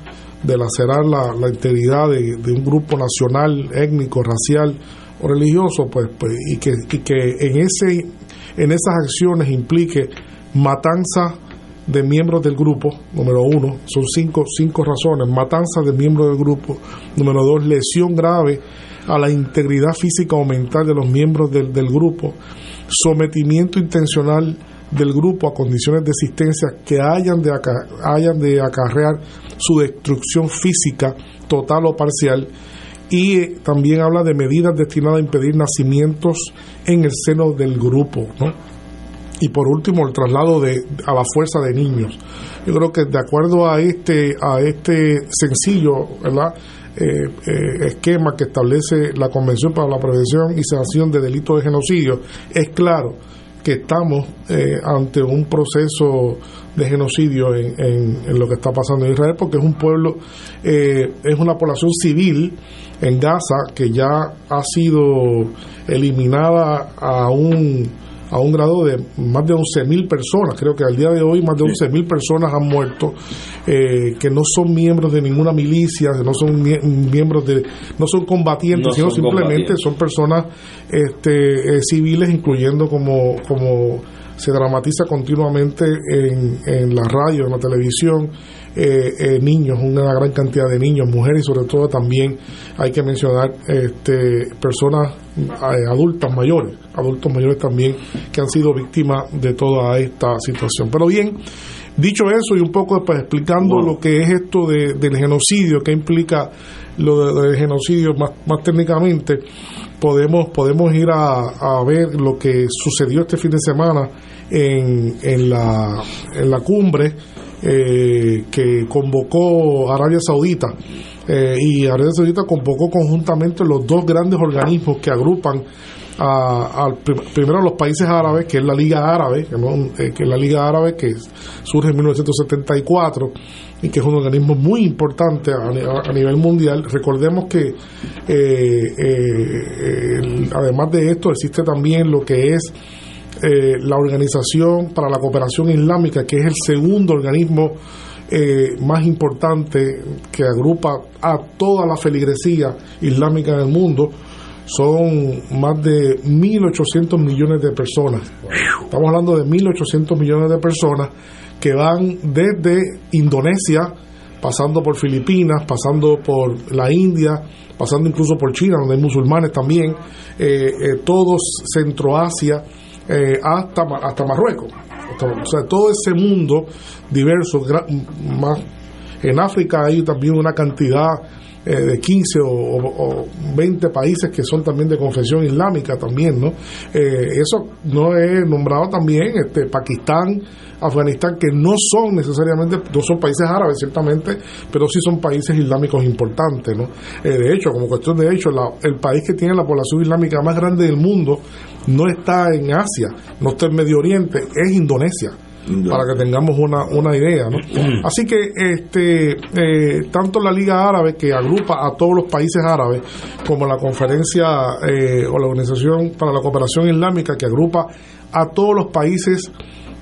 de lacerar la, integridad de, un grupo nacional, étnico, racial o religioso, pues, pues y, que, y que en, ese, en esas acciones implique matanza de miembros del grupo, número uno, son cinco, cinco razones, matanza de miembros del grupo, número dos, lesión grave a la integridad física o mental de los miembros del, del grupo, sometimiento intencional del grupo a condiciones de existencia que hayan de, acarrear su destrucción física total o parcial. Y eh, también habla de medidas destinadas a impedir nacimientos en el seno del grupo, ¿no? Y por último el traslado de a la fuerza de niños. Yo creo que de acuerdo a este a este sencillo, ¿verdad? esquema que establece la Convención para la Prevención y Sanción de Delitos de Genocidio, es claro que estamos ante un proceso de genocidio en, en, lo que está pasando en Israel, porque es un pueblo, es una población civil en Gaza que ya ha sido eliminada a un a un grado de más de 11.000 personas. Creo que al día de hoy más de 11.000 personas han muerto, eh, que no son miembros de ninguna milicia, no son miembros de, no son combatientes, sino simplemente son personas este, eh, civiles, incluyendo como, como se dramatiza continuamente en, en la radio, en la televisión, eh, eh, niños, una gran cantidad de niños, mujeres y sobre todo también hay que mencionar este, personas eh, adultas mayores, adultos mayores también que han sido víctimas de toda esta situación. Pero bien, dicho eso y un poco pues, explicando lo que es esto de, del genocidio, que implica lo del genocidio más, más técnicamente, podemos, podemos ir a, a, ver lo que sucedió este fin de semana en, en, la, en la cumbre eh, que convocó Arabia Saudita. Eh, y Arabia Saudita convocó conjuntamente los dos grandes organismos que agrupan a, primero a los países árabes, que es la Liga Árabe, eh, que, es la Liga Árabe que surge en 1974 y que es un organismo muy importante a, nivel mundial. Recordemos que además de esto existe también lo que es eh, la Organización para la Cooperación Islámica, que es el segundo organismo eh, más importante que agrupa a toda la feligresía islámica en el mundo, son más de 1.800 millones de personas. Estamos hablando de 1.800 millones de personas que van desde Indonesia, pasando por Filipinas, pasando por la India, pasando incluso por China, donde hay musulmanes también, eh, todos Centroasia, eh, hasta, hasta Marruecos. o sea, todo ese mundo diverso, más, en África hay también una cantidad eh, de 15 o, 20 países que son también de confesión islámica también, ¿no? Eh, eso no he nombrado también este Pakistán, Afganistán, que no son necesariamente, no son países árabes ciertamente, pero sí son países islámicos importantes, ¿no? de hecho, como cuestión de hecho, el país que tiene la población islámica más grande del mundo no está en Asia, no está en Medio Oriente, es Indonesia para que tengamos una, una idea. ¿no? Así que este, eh, tanto la Liga Árabe, que agrupa a todos los países árabes, como la conferencia eh, o la Organización para la Cooperación Islámica, que agrupa a todos los países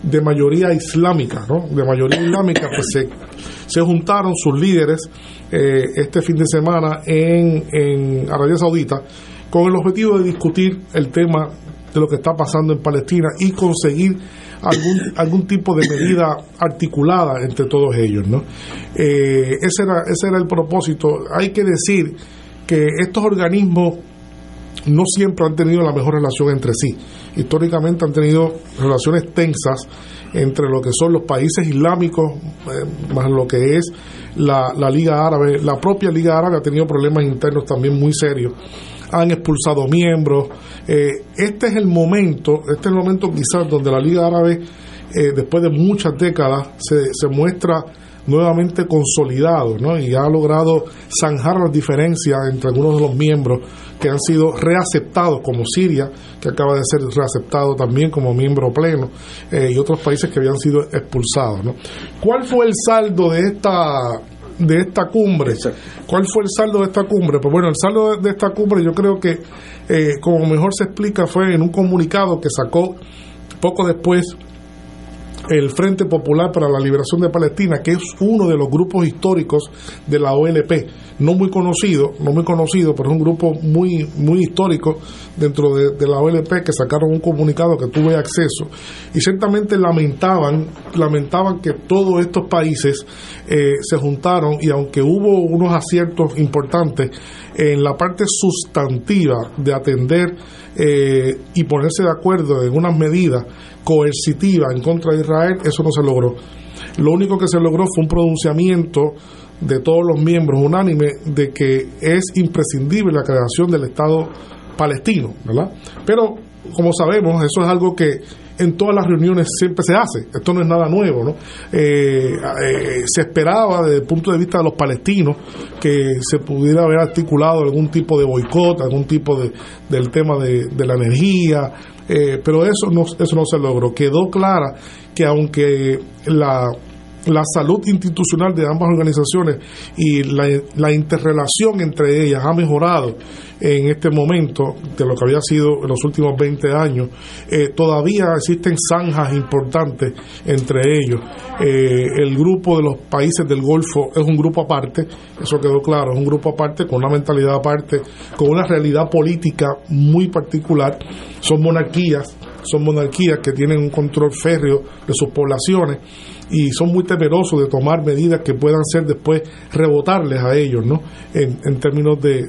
de mayoría islámica, ¿no? de mayoría islámica, pues se, se juntaron sus líderes eh, este fin de semana en, en Arabia Saudita con el objetivo de discutir el tema de lo que está pasando en Palestina y conseguir algún, algún tipo de medida articulada entre todos ellos. ¿no? Eh, ese, era, ese era el propósito. Hay que decir que estos organismos no siempre han tenido la mejor relación entre sí. Históricamente han tenido relaciones tensas entre lo que son los países islámicos, eh, más lo que es la, la Liga Árabe. La propia Liga Árabe ha tenido problemas internos también muy serios han expulsado miembros. Eh, este es el momento, este es el momento quizás donde la Liga Árabe, eh, después de muchas décadas, se, muestra nuevamente consolidado ¿no? y ha logrado zanjar las diferencias entre algunos de los miembros que han sido reaceptados, como Siria, que acaba de ser reaceptado también como miembro pleno, eh, y otros países que habían sido expulsados. ¿Cuál fue el saldo de esta de esta cumbre. ¿Cuál fue el saldo de esta cumbre? Pues bueno, el saldo de esta cumbre yo creo que, eh, como mejor se explica, fue en un comunicado que sacó poco después el Frente Popular para la Liberación de Palestina, que es uno de los grupos históricos de la OLP, no muy conocido, no muy conocido, pero es un grupo muy, muy histórico dentro de, la OLP que sacaron un comunicado que tuve acceso. Y ciertamente lamentaban, lamentaban que todos estos países eh, se juntaron y aunque hubo unos aciertos importantes en la parte sustantiva de atender eh, y ponerse de acuerdo en unas medidas coercitivas en contra de Israel, eso no se logró. Lo único que se logró fue un pronunciamiento de todos los miembros unánime de que es imprescindible la creación del Estado palestino, ¿verdad? Pero, como sabemos, eso es algo que, en todas las reuniones siempre se hace. Esto no es nada nuevo, ¿no? Eh, eh, se esperaba desde el punto de vista de los palestinos que se pudiera haber articulado algún tipo de boicot, algún tipo de del tema de la energía, eh, pero eso no, eso no se logró. Quedó clara que aunque la la salud institucional de ambas organizaciones y la, la, interrelación entre ellas ha mejorado en este momento de lo que había sido en los últimos 20 años. Eh, todavía existen zanjas importantes entre ellos. Eh, el grupo de los países del Golfo es un grupo aparte, eso quedó claro, es un grupo aparte, con una mentalidad aparte, con una realidad política muy particular. Son monarquías, son monarquías que tienen un control férreo de sus poblaciones y son muy temerosos de tomar medidas que puedan ser después rebotarles a ellos, ¿no? En, en términos de,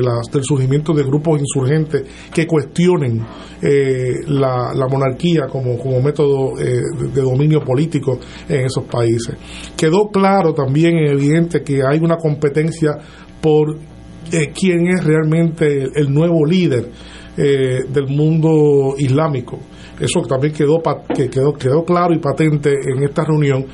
las, del surgimiento de grupos insurgentes que cuestionen eh, la, monarquía como, método eh, de, de, dominio político en esos países. Quedó claro también, evidente, que hay una competencia por eh, quién es realmente el nuevo líder eh, del mundo islámico. Eso también quedó, que quedó, quedó claro y patente en esta reunión.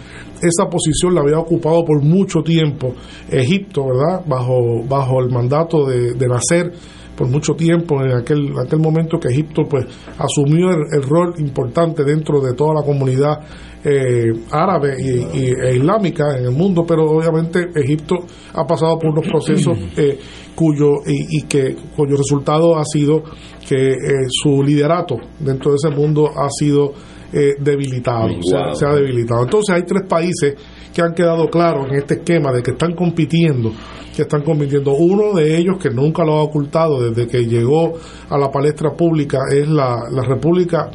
Esa posición la había ocupado por mucho tiempo Egipto, ¿verdad? Bajo, bajo el mandato de, de Nasser por mucho tiempo en aquel, aquel momento que Egipto pues asumió el, el rol importante dentro de toda la comunidad eh, árabe y, y, e islámica en el mundo, pero obviamente Egipto ha pasado por unos procesos eh, cuyo y, y, que cuyo resultado ha sido que eh, su liderato dentro de ese mundo ha sido eh, debilitado, wow. se, ha, se, ha, debilitado. Entonces hay tres países que han quedado claros en este esquema de que están compitiendo, que están compitiendo. Uno de ellos que nunca lo ha ocultado desde que llegó a la palestra pública es la, la República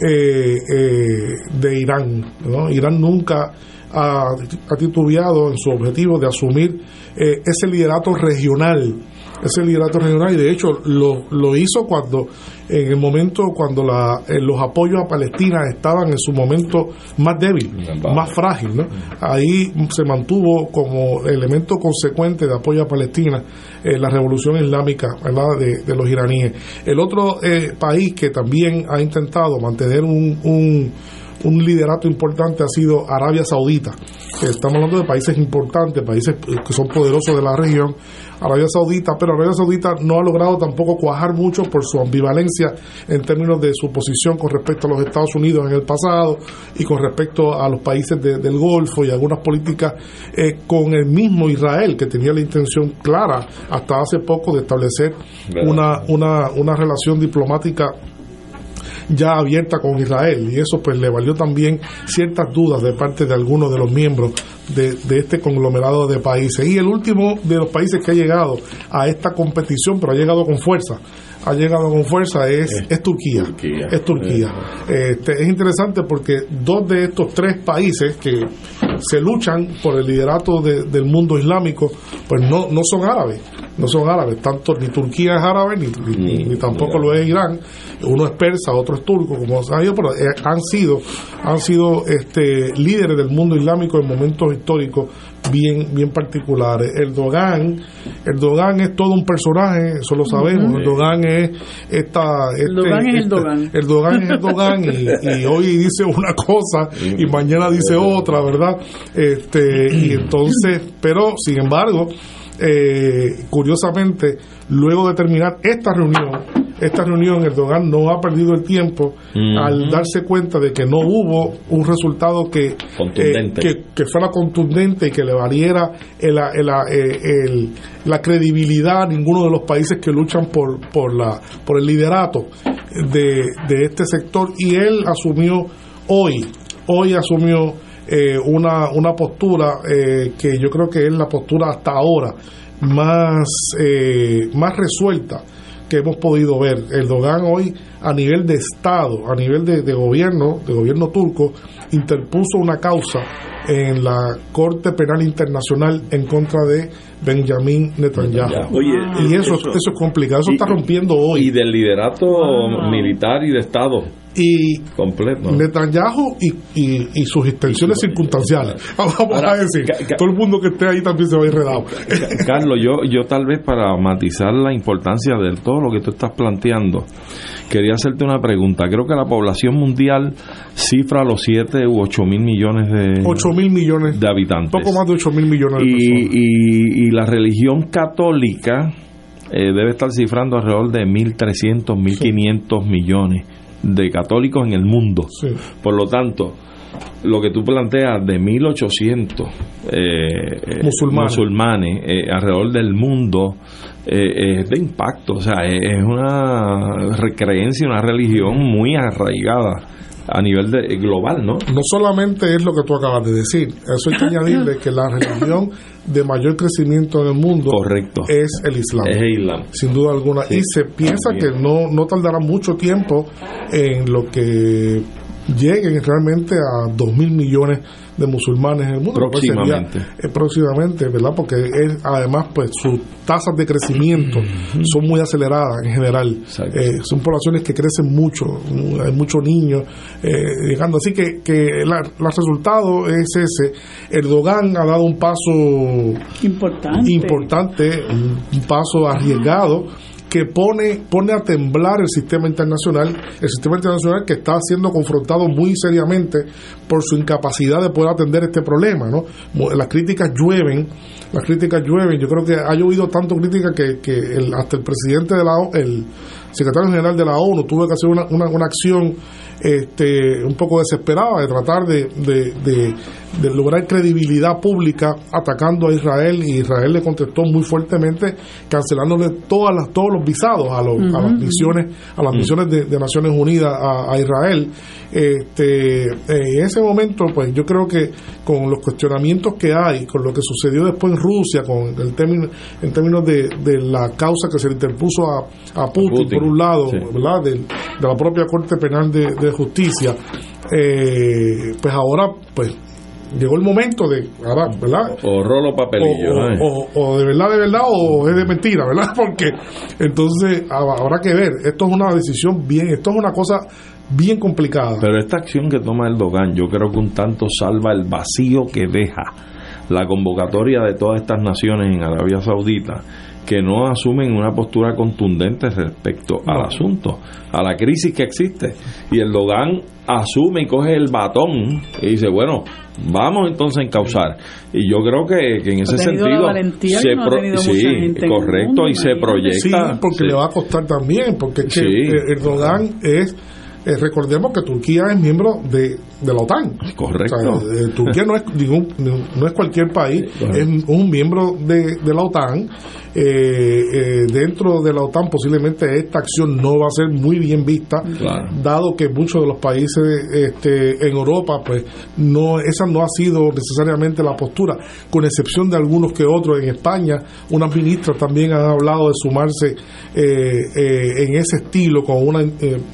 eh, eh, de Irán. Irán nunca ha, ha, titubeado en su objetivo de asumir eh, ese liderato regional, ese liderato regional y de hecho lo, lo hizo cuando en el momento cuando la, eh, los apoyos a Palestina estaban en su momento más débil, más frágil. ¿no? Ahí se mantuvo como elemento consecuente de apoyo a Palestina eh, la revolución islámica ¿verdad? De, de, los iraníes. El otro eh, país que también ha intentado mantener un, un un liderato importante ha sido Arabia Saudita. Estamos hablando de países importantes, países que son poderosos de la región, Arabia Saudita, pero Arabia Saudita no ha logrado tampoco cuajar mucho por su ambivalencia en términos de su posición con respecto a los Estados Unidos en el pasado y con respecto a los países de, del Golfo y algunas políticas eh, con el mismo Israel, que tenía la intención clara hasta hace poco de establecer una, una, una relación diplomática ya abierta con Israel. Y eso pues le valió también ciertas dudas de parte de algunos de los miembros de, de, este conglomerado de países. Y el último de los países que ha llegado a esta competición pero ha llegado con fuerza ha llegado con fuerza es, es Turquía, Turquía, es Turquía. Este, es interesante porque dos de estos tres países que se luchan por el liderato de, del mundo islámico pues no, no son árabes no son árabes, tanto ni Turquía es árabe ni, ni, ni tampoco lo es Irán, uno es persa, otro es turco, como saben, pero eh, han sido, han sido este líderes del mundo islámico en momentos históricos bien, bien particulares. Erdogan, Erdogan es todo un personaje, eso lo sabemos, uh -huh. Erdogan es esta, este, Erdogan es este, Erdogan. Erdogan es Erdogan y, y, hoy dice una cosa y mañana dice otra, ¿verdad? Este, y entonces, pero sin embargo, eh, curiosamente, luego de terminar esta reunión, esta reunión Erdogan no ha perdido el tiempo uh -huh. al darse cuenta de que no hubo un resultado que, eh, que, que, fuera contundente y que le valiera el, el, el, la credibilidad a ninguno de los países que luchan por, por, la, por el liderato de, de este sector y él asumió hoy, hoy asumió eh, una, una postura eh, que yo creo que es la postura hasta ahora más, eh, más resuelta que hemos podido ver. Erdogan hoy a nivel de Estado, a nivel de, de, gobierno, de gobierno turco, interpuso una causa en la Corte Penal Internacional en contra de Benjamin Netanyahu. Oye, y eso, eso, eso, es complicado, eso y, está rompiendo hoy. Y del liderato ah. militar y de Estado y completo. Netanyahu y, y, y sus extensiones circunstanciales. Vamos a decir todo el mundo que esté ahí también se va a ir redado Carlos yo yo tal vez para matizar la importancia de todo lo que tú estás planteando quería hacerte una pregunta. Creo que la población mundial cifra los 7 u 8 mil millones de 8 mil millones. de habitantes. Poco más de 8 mil millones de y, personas. y, y la religión católica eh, debe estar cifrando alrededor de 1.300, 1.500 millones de católicos en el mundo. Por lo tanto, lo que tú planteas de 1.800 eh, Musulmanes. musulmanes eh, alrededor del mundo eh, es de impacto. O sea, es una recreencia, una religión muy arraigada a nivel de, global, ¿no? no solamente es lo que tú acabas de decir, eso hay que añadirle que la religión de mayor crecimiento en el mundo Correcto. es el Islam. Es el Islam. Sin duda alguna. Sí, y se piensa también. que no, no tardará mucho tiempo en lo que lleguen realmente a 2 mil millones de musulmanes en el mundo. Pues sería, Próximamente. eh, próximamente, ¿verdad? Porque es, además, pues sus tasas de crecimiento son muy aceleradas en general. Eh, son poblaciones que crecen mucho, mu- hay muchos niños eh, llegando. Así que, que la, el resultado es ese. Erdogan ha dado un paso Importante. importante, un, un paso arriesgado que pone pone a temblar el sistema internacional, el sistema internacional que está siendo confrontado muy seriamente por su incapacidad de poder atender este problema, ¿no? Las críticas llueven, las críticas llueven. Yo creo que ha llovido tanto crítica que, que el- hasta el presidente de la O- el secretario general de la ONU tuvo que hacer una, una, una acción este, un poco desesperada de tratar de- de lograr credibilidad pública atacando a Israel y Israel le contestó muy fuertemente cancelándole todas las, todos los visados a, los, a las misiones a las misiones de, de Naciones Unidas a, a Israel este, eh, en ese momento pues yo creo que con los cuestionamientos que hay con lo que sucedió después en Rusia con el término en términos de, de la causa que se le interpuso a, a Putin, Putin, por un lado sí. ¿verdad? De, de la propia Corte Penal de, de Justicia, eh, pues ahora, pues llegó el momento de, ahora, ¿verdad? O rolo papelillo. O, ¿eh? o- o de verdad, de verdad, o es de mentira, ¿verdad? Porque entonces hab- habrá que ver. Esto es una decisión bien, esto es una cosa bien complicada. Pero esta acción que toma Erdogan, yo creo que un tanto salva el vacío que deja la convocatoria de todas estas naciones en Arabia Saudita que no asumen una postura contundente respecto al No. asunto, a la crisis que existe. Y Erdogan asume y coge el batón y dice, bueno, vamos entonces a encauzar. Y yo creo que, que en ese sentido... que no tenido sí, el correcto, mundo, y se proyecta... Sí, porque sí. le va a costar también, porque es que Sí. Erdogan es, eh, recordemos que Turquía es miembro de, de la OTAN. Correcto. O sea, eh, Turquía no es, ningún, no es cualquier país, es un miembro de, de la OTAN. Eh, eh, dentro de la OTAN posiblemente esta acción no va a ser muy bien vista, Claro. dado que muchos de los países este, en Europa, pues no esa no ha sido necesariamente la postura, con excepción de algunos que otros en España. Unas ministras también han hablado de sumarse eh, en ese estilo con una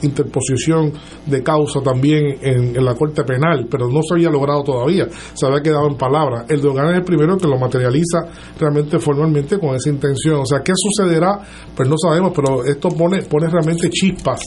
interposición de causa también en, en la Corte Penal, pero no se había logrado todavía, se había quedado en palabras. Erdogan es el primero que lo materializa realmente formalmente con esa intención. O sea, ¿qué sucederá? Pues no sabemos, pero esto pone, pone realmente chispas,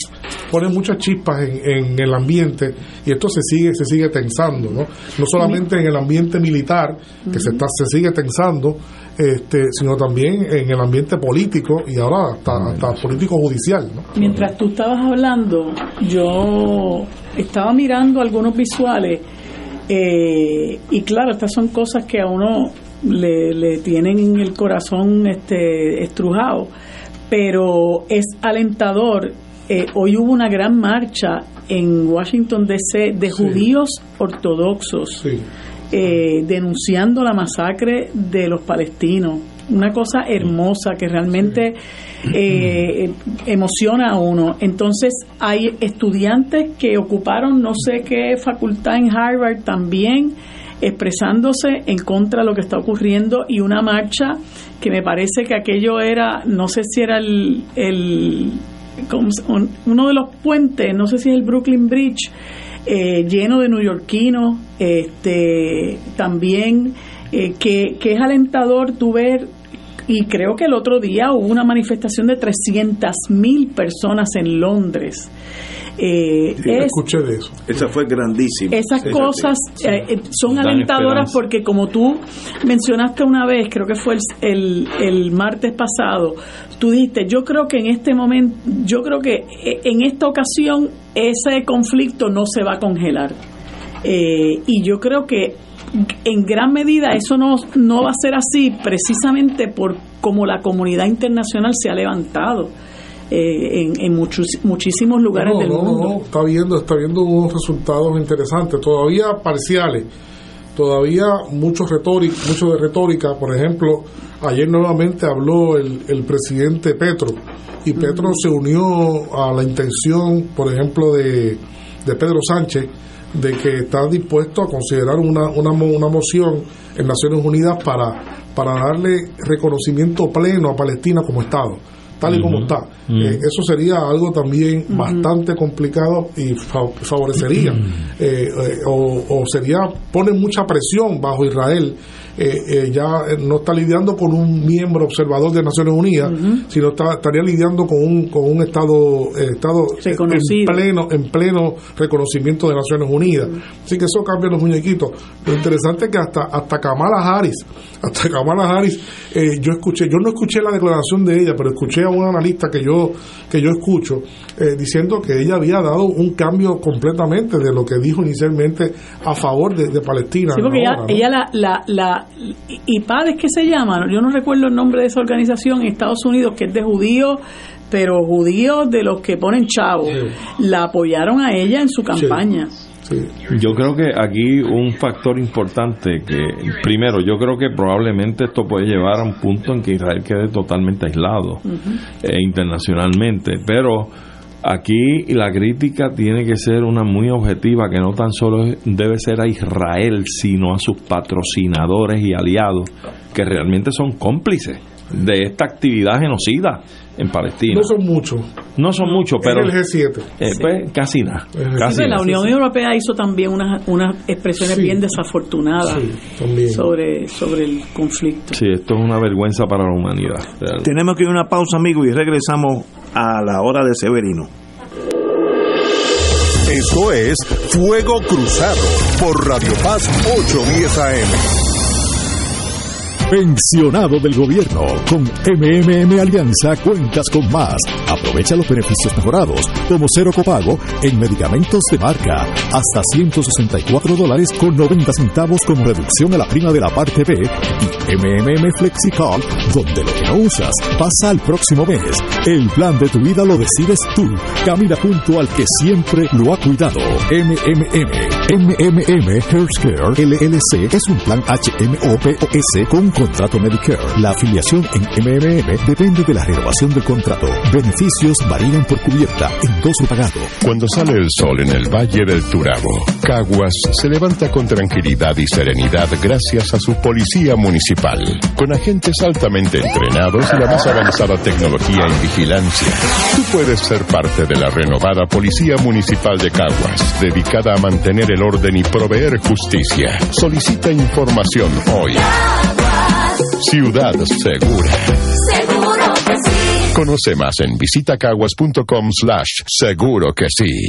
pone muchas chispas en, en el ambiente y esto se sigue, se sigue tensando, ¿no? No solamente en el ambiente militar, que se está, se sigue tensando, este, sino también en el ambiente político y ahora hasta, hasta político judicial, ¿no? Mientras tú estabas hablando, yo estaba mirando algunos visuales eh, y claro, estas son cosas que a uno le, le tienen el corazón este, estrujado, pero es alentador. Eh, hoy hubo una gran marcha en Washington DC de judíos ortodoxos eh, denunciando la masacre de los palestinos. Una cosa hermosa que realmente eh, emociona a uno. Entonces hay estudiantes que ocuparon no sé qué facultad en Harvard también expresándose en contra de lo que está ocurriendo y una marcha que me parece que aquello era, no sé si era el, el ¿cómo se- un- uno de los puentes, no sé si es el Brooklyn Bridge, eh, lleno de neoyorquinos, este, también eh, que, que es alentador tu ver y creo que el otro día hubo una manifestación de 300 mil personas en Londres. Eh, escuché de eso. Esa fue grandísima. Esas cosas eh, eh, son alentadoras porque como tú mencionaste una vez, creo que fue el, el, martes pasado, tú dijiste, yo creo que en este momento, yo creo que en esta ocasión ese conflicto no se va a congelar. y yo creo que en gran medida eso no, no va a ser así precisamente por como la comunidad internacional se ha levantado. Eh, en, muchos, muchísimos lugares del mundo. está viendo, está viendo unos resultados interesantes, todavía parciales, todavía mucho, retórica, mucho de retórica. Por ejemplo, ayer nuevamente habló el, el presidente Petro y Petro se unió a la intención, por ejemplo, de, de Pedro Sánchez de que está dispuesto a considerar una, una, una moción en Naciones Unidas para, para darle reconocimiento pleno a Palestina como Estado tal y como está. Eh, eso sería algo también bastante complicado y favorecería, eh, eh, o, o, sería, pone mucha presión bajo Israel eh, eh, ya no está lidiando con un miembro observador de Naciones Unidas, sino estaría lidiando con un, con un Estado, eh, estado en pleno, en pleno reconocimiento de Naciones Unidas. Así que eso cambia los muñequitos. Lo interesante es que hasta, hasta Kamala Harris, hasta Kamala Harris, yo escuché, yo no escuché la declaración de ella, pero escuché a un analista que yo, que yo escucho diciendo que ella había dado un cambio completamente de lo que dijo inicialmente a favor de, Palestina. Sí, porque ella, la, la y padres que se llama, yo no recuerdo el nombre de esa organización en Estados Unidos, que es de judíos, pero judíos de los que ponen chavos, la apoyaron a ella en su campaña. Yo creo que aquí un factor importante que, primero, yo creo que probablemente esto puede llevar a un punto en que Israel quede totalmente aislado eh, internacionalmente, pero Aquí la crítica tiene que ser una muy objetiva, que no tan solo debe ser a Israel, sino a sus patrocinadores y aliados, que realmente son cómplices de esta actividad genocida en Palestina. No son muchos. No son muchos, pero... el G7. Eh, pues, casi nada. la Unión Europea hizo también unas, unas expresiones bien desafortunadas sobre, sobre el conflicto. Sí, esto es una vergüenza para la humanidad. Tenemos que ir a una pausa, amigos, y regresamos a la hora de Severino. Esto es Fuego Cruzado por Radio Paz 810 AM. Pensionado del gobierno. Con MMM Alianza cuentas con más. Aprovecha los beneficios mejorados, como cero copago en medicamentos de marca. Hasta 164 dólares con 90 centavos como reducción a la prima de la parte B. Y MMM FlexiCall, donde lo que no usas pasa al próximo mes. El plan de tu vida lo decides tú. Camina junto al que siempre lo ha cuidado. MMM. MMM Healthcare LLC es un plan HMOPOS con contrato Medicare. La afiliación en MMM depende de la renovación del contrato. Beneficios varían por cubierta, endoso pagado. Cuando sale el sol en el Valle del Turabo, Caguas se levanta con tranquilidad y serenidad gracias a su policía municipal, con agentes altamente entrenados y la más avanzada tecnología en vigilancia. Tú puedes ser parte de la renovada Policía Municipal de Caguas, dedicada a mantener el orden y proveer justicia. Solicita información hoy. Ciudad Segura. Seguro que sí. Conoce más en visitacaguas.com slash seguro que sí.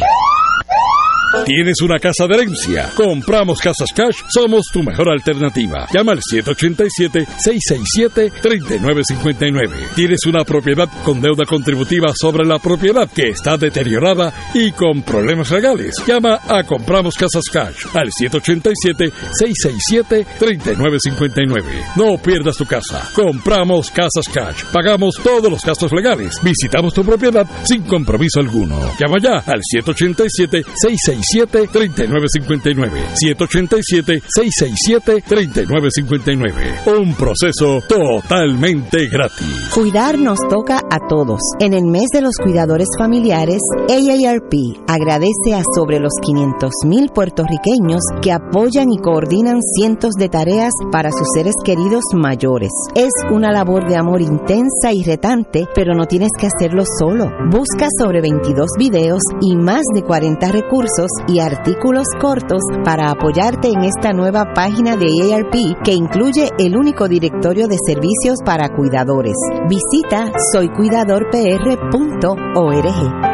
¿Tienes una casa de herencia? Compramos Casas Cash, somos tu mejor alternativa. Llama al 787-667-3959. ¿Tienes una propiedad con deuda contributiva sobre la propiedad que está deteriorada y con problemas legales? Llama a Compramos Casas Cash al 787-667-3959. No pierdas tu casa. Compramos Casas Cash. Pagamos todos los gastos legales. Visitamos tu propiedad sin compromiso alguno. Llama ya al 787 667 787-3959. 787-667-3959. Un proceso totalmente gratis. Cuidar nos toca a todos. En el mes de los cuidadores familiares, AARP agradece a sobre los 500 mil puertorriqueños que apoyan y coordinan cientos de tareas para sus seres queridos mayores. Es una labor de amor intensa y retante, pero no tienes que hacerlo solo. Busca sobre 22 videos y más de 40 recursos y artículos cortos para apoyarte en esta nueva página de AARP que incluye el único directorio de servicios para cuidadores. Visita soycuidadorpr.org.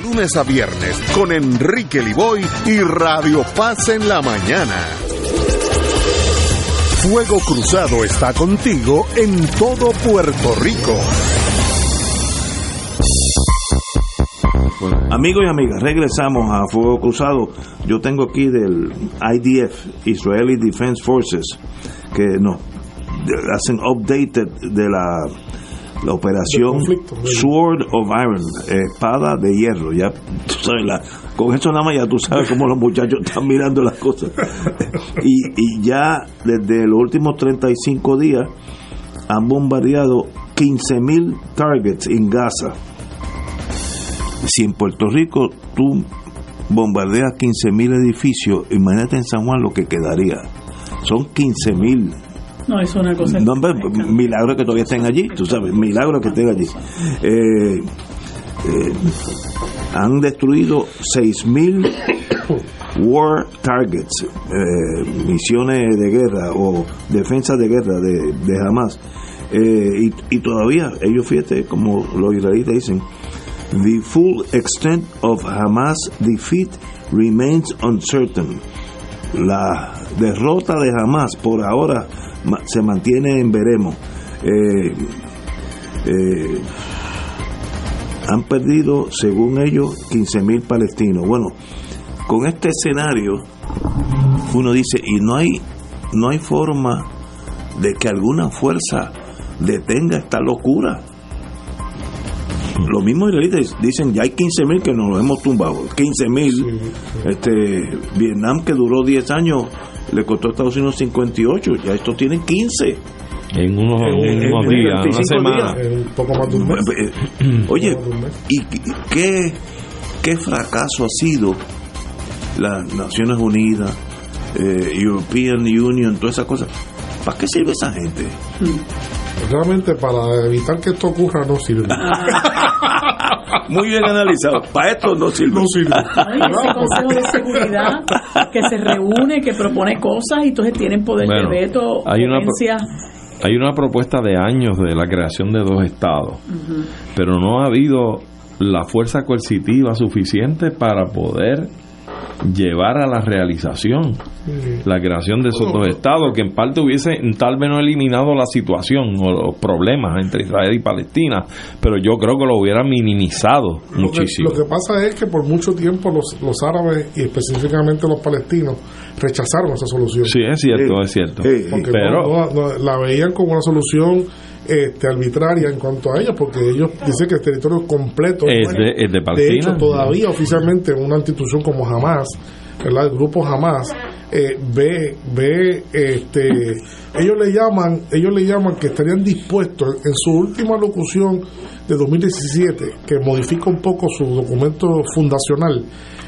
lunes a viernes con Enrique Liboy y Radio Paz en la mañana. Fuego Cruzado está contigo en todo Puerto Rico. Amigos y amigas, regresamos a Fuego Cruzado. Yo tengo aquí del IDF, Israeli Defense Forces, que nos hacen updated de la la operación Sword of Iron, espada de hierro. Ya tú sabes, la, con eso nada más ya tú sabes cómo los muchachos están mirando las cosas. y, y ya desde los últimos 35 días han bombardeado 15.000 targets en Gaza. Si en Puerto Rico tú bombardeas 15.000 edificios, imagínate en San Juan lo que quedaría. Son 15.000 no, es una cosa. No, milagro que todavía estén allí, tú sabes, milagro que estén allí. Eh, eh, han destruido 6.000 war targets, eh, misiones de guerra o defensa de guerra de, de Hamas. Y, y, todavía, ellos fíjate, como los israelíes dicen, the full extent of Hamas defeat remains uncertain. La derrota de Hamas por ahora se mantiene en veremos. Eh, eh, han perdido, según ellos, 15.000 palestinos. Bueno, con este escenario, uno dice, y no hay, no hay forma de que alguna fuerza detenga esta locura. Los mismos israelitas dicen, ya hay 15.000 que nos lo hemos tumbado. 15.000. Este, Vietnam, que duró 10 años, le costó a Estados Unidos 58, ya estos tienen 15. En unos, días, una semana. un poco más de un mes. Eh, oye, ¿y qué, qué fracaso ha sido las Naciones Unidas, eh, European Union, todas esas cosas? ¿Para qué sirve esa gente? Realmente para evitar que esto ocurra no sirve. Muy bien analizado. Para esto no sirve. No sirve. Hay ese Consejo de Seguridad que se reúne, que propone cosas y entonces tienen poder de veto. Hay una, hay una propuesta de años de la creación de dos estados, pero no ha habido la fuerza coercitiva suficiente para poder llevar a la realización la creación de esos dos estados que en parte hubiese tal vez no eliminado la situación o los problemas entre Israel y Palestina pero yo creo que lo hubiera minimizado muchísimo. lo que pasa es que por mucho tiempo los, los árabes y específicamente los palestinos rechazaron esa solución. Sí es cierto es cierto. Pero la veían como una solución este, arbitraria en cuanto a ellos, porque ellos dicen que el territorio completo es, de, de, Palestina. De hecho, todavía oficialmente una institución como Hamas, ¿verdad? el grupo Hamas, eh, ve, ve, este, ellos le llaman, ellos le llaman que estarían dispuestos en su última locución de 2017, que modifica un poco su documento fundacional.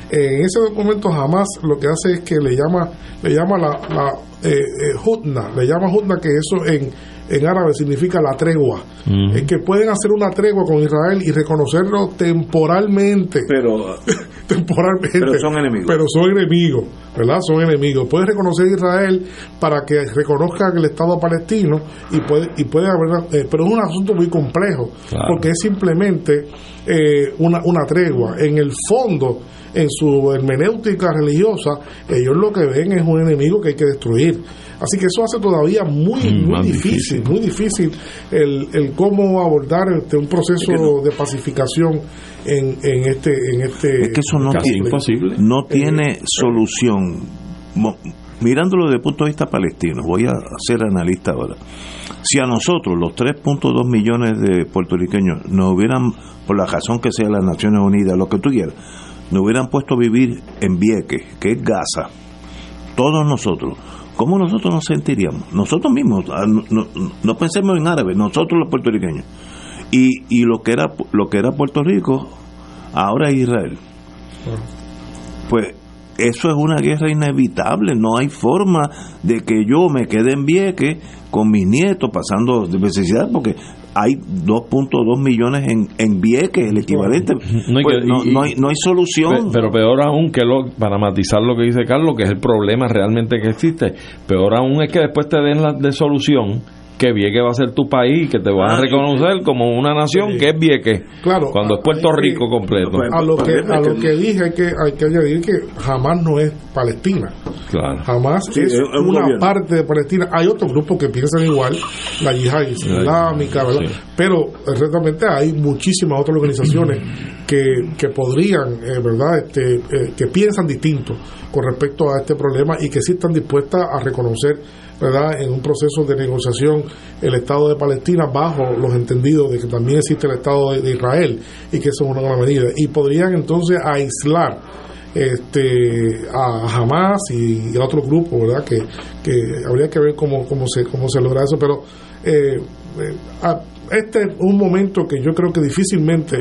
en ese documento Hamas lo que hace es que le llama, le llama la, la eh, eh le llama Hutna que eso en en árabe significa la tregua. Es que pueden hacer una tregua con Israel y reconocerlo temporalmente. Pero, temporalmente. Pero son enemigos. Pero son enemigos, ¿verdad? Son enemigos. Pueden reconocer a Israel para que reconozca el Estado palestino y puede, y puede haber. Eh, pero es un asunto muy complejo, porque es simplemente eh, una, una tregua. En el fondo, en su hermenéutica religiosa, ellos lo que ven es un enemigo que hay que destruir. Así que eso hace todavía muy, mm, muy difícil, muy difícil el, el cómo abordar este, un proceso de pacificación en, en este en este es que eso no tiene, imposible. no tiene eh, solución mirándolo desde el punto de vista palestino voy a ser analista ahora. Si a nosotros los 3.2 millones de puertorriqueños nos hubieran por la razón que sea las Naciones Unidas lo que tú quieras nos hubieran puesto a vivir en Vieques, que es Gaza, todos nosotros, ¿cómo nosotros nos sentiríamos? Nosotros mismos, ah, no, pensemos en árabes, nosotros los puertorriqueños. Y, y lo que era lo que era Puerto Rico, ahora es Israel. Pues eso es una guerra inevitable, no hay forma de que yo me quede en Vieques con mis nietos pasando necesidad, porque hay 2.2 millones en, en Vieques, el equivalente. No, y Pues que- no, y- no hay, no hay solución. Pe- Pero peor aún que lo, para matizar lo que dice Carlos, que es el problema realmente que existe, peor aún es que después te den la de solución que Vieques va a ser tu país, que te van a reconocer como una nación que es Vieques, Claro, cuando es Puerto eh, Rico completo. A lo que, a lo que dije hay que, hay que añadir que jamás no es Palestina. Claro. Jamás Sí, es es un una gobierno. parte de Palestina. Hay otros grupos que piensan igual, la yihad islámica, ¿verdad? Sí. Pero ciertamente hay muchísimas otras organizaciones que, que podrían, eh, ¿verdad?, este, eh, que piensan distinto con respecto a este problema y que sí están dispuestas a reconocer, ¿verdad?, en un proceso de negociación el Estado de Palestina bajo los entendidos de que también existe el Estado de, Israel y que eso es una gran medida. Y podrían entonces aislar este a Hamas y a otros grupos verdad que, que habría que ver cómo, cómo se cómo se logra eso pero eh, eh, este es un momento que yo creo que difícilmente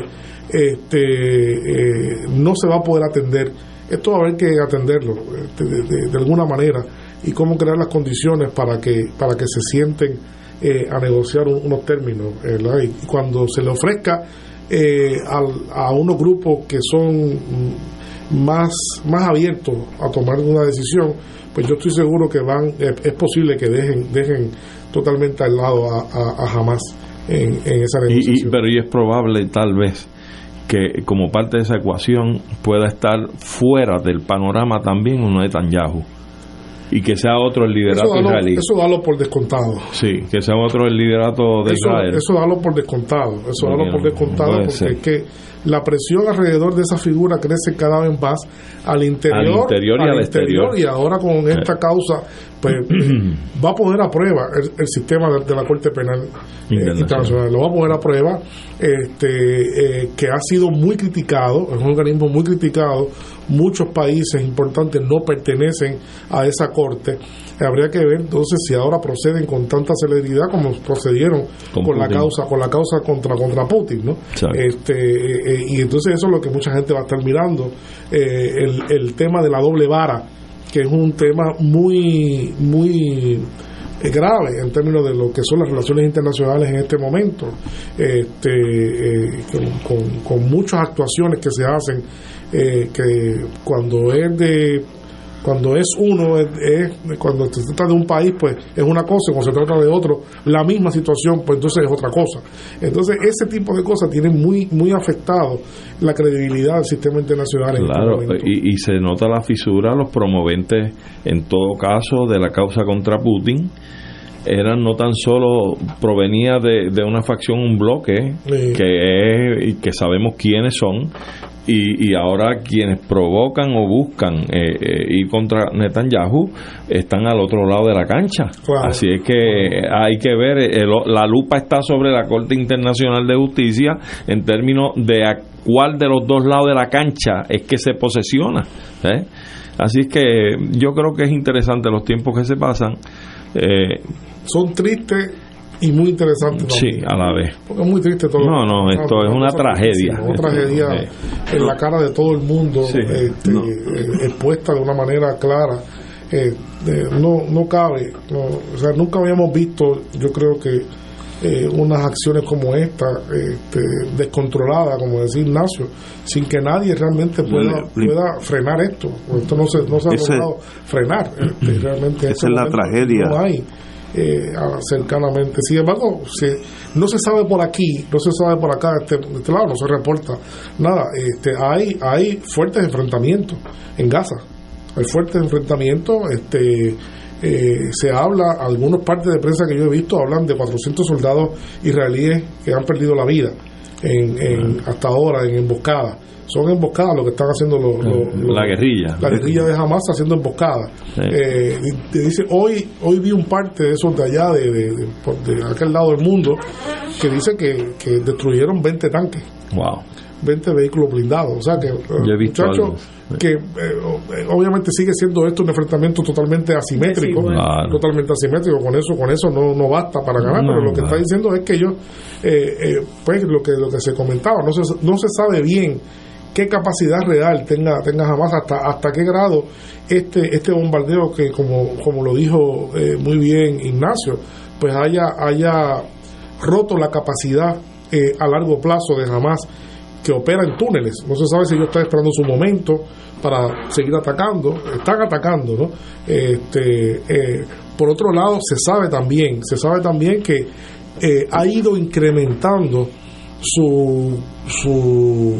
este eh, no se va a poder atender esto va a haber que atenderlo este, de- de alguna manera y cómo crear las condiciones para que para que se sienten eh, a negociar un- unos términos ¿verdad? y cuando se le ofrezca eh, al- a unos grupos que son mm, más, más abiertos a tomar una decisión, pues yo estoy seguro que van, es, es posible que dejen, dejen totalmente al lado a, a, a Hamas en, en esa Y- y- negociación. pero y es probable tal vez que como parte de esa ecuación pueda estar fuera del panorama también un Netanyahu y que sea otro el liderato eso, dalo, israelí. eso dalo por descontado. Sí, que sea otro el liderato de Eso, Israel. eso dalo por descontado, eso Muy dalo por descontado porque ser. es que la presión alrededor de esa figura crece cada vez más al interior, Al interior y al exterior. y ahora con esta causa pues eh, va a poner a prueba el, el sistema de, de la Corte Penal eh, Internacional. Lo va a poner a prueba este eh, que ha sido muy criticado, es un organismo muy criticado, muchos países importantes no pertenecen a esa corte. Habría que ver entonces si ahora proceden con tanta celeridad como procedieron Con con, la causa con la causa contra contra Putin, ¿no? Exacto. Este eh, y entonces eso es lo que mucha gente va a estar mirando eh, el, el tema de la doble vara, que es un tema muy muy eh, grave en términos de lo que son las relaciones internacionales en este momento, este, eh, con, con- muchas actuaciones que se hacen, eh, que cuando es de cuando es uno, es, es- cuando se trata de un país, pues es una cosa, cuando se trata de otro, la misma situación, pues entonces es otra cosa. Entonces, ese tipo de cosas tienen muy, muy afectado la credibilidad del sistema internacional en este Claro, momento. y, y se nota la fisura, los promoventes, en todo caso, de la causa contra Putin, eran no tan solo provenía de, de una facción, un bloque, Sí. que es, que sabemos quiénes son, y, y ahora quienes provocan o buscan eh, eh, ir contra Netanyahu están al otro lado de la cancha. Así es que hay que ver, eh, el- la lupa está sobre la Corte Internacional de Justicia en términos de a cuál de los dos lados de la cancha es que se posesiona. ¿eh? Así es que yo creo que es interesante los tiempos que se pasan. Eh, Son tristes y muy interesantes sí, también. a la vez. Porque es muy triste todo. No, no, esto es una tragedia. Una tragedia Sí. en la cara de todo el mundo, Sí. este, eh, expuesta de una manera clara. Eh, eh, no, no cabe, no, o sea, nunca habíamos visto, yo creo que eh, unas acciones como esta, este, descontrolada, como decía Ignacio, sin que nadie realmente pueda, pueda frenar esto. Esto no se, no se ha Ese- logrado frenar. este, realmente en Esa este es la tragedia. No hay eh, cercanamente. Sin embargo, se- no se sabe por aquí, no se sabe por acá, este, este lado no se reporta nada. Este, hay, hay fuertes enfrentamientos en Gaza. Hay fuertes enfrentamientos. Este, eh, se habla, algunos partes de prensa que yo he visto hablan de 400 soldados israelíes que han perdido la vida en, en- hasta ahora en emboscadas. Son emboscadas lo que están haciendo los, los- los- La guerrilla. la guerrilla de Hamas haciendo emboscadas. Sí. Eh, y te dice, hoy hoy vi un parte de esos de allá, de, de, de aquel lado del mundo, que dice que, que destruyeron 20 tanques. Wow. 20 vehículos blindados. O sea que, muchachos, que eh, obviamente sigue siendo esto un enfrentamiento totalmente asimétrico, totalmente asimétrico. Con eso, con eso no, no basta para ganar, pero lo que está diciendo es que ellos, pues lo que, lo que se comentaba, no se, no se sabe bien qué capacidad real tenga, tenga jamás, hasta, hasta qué grado este, este bombardeo que, como, como lo dijo muy bien Ignacio, pues haya, haya roto la capacidad eh, a largo plazo de jamás que opera en túneles. No se sabe si ellos están esperando su momento para seguir atacando. Están atacando, ¿no? Este, eh, por otro lado, se sabe también, se sabe también que eh, ha ido incrementando su, su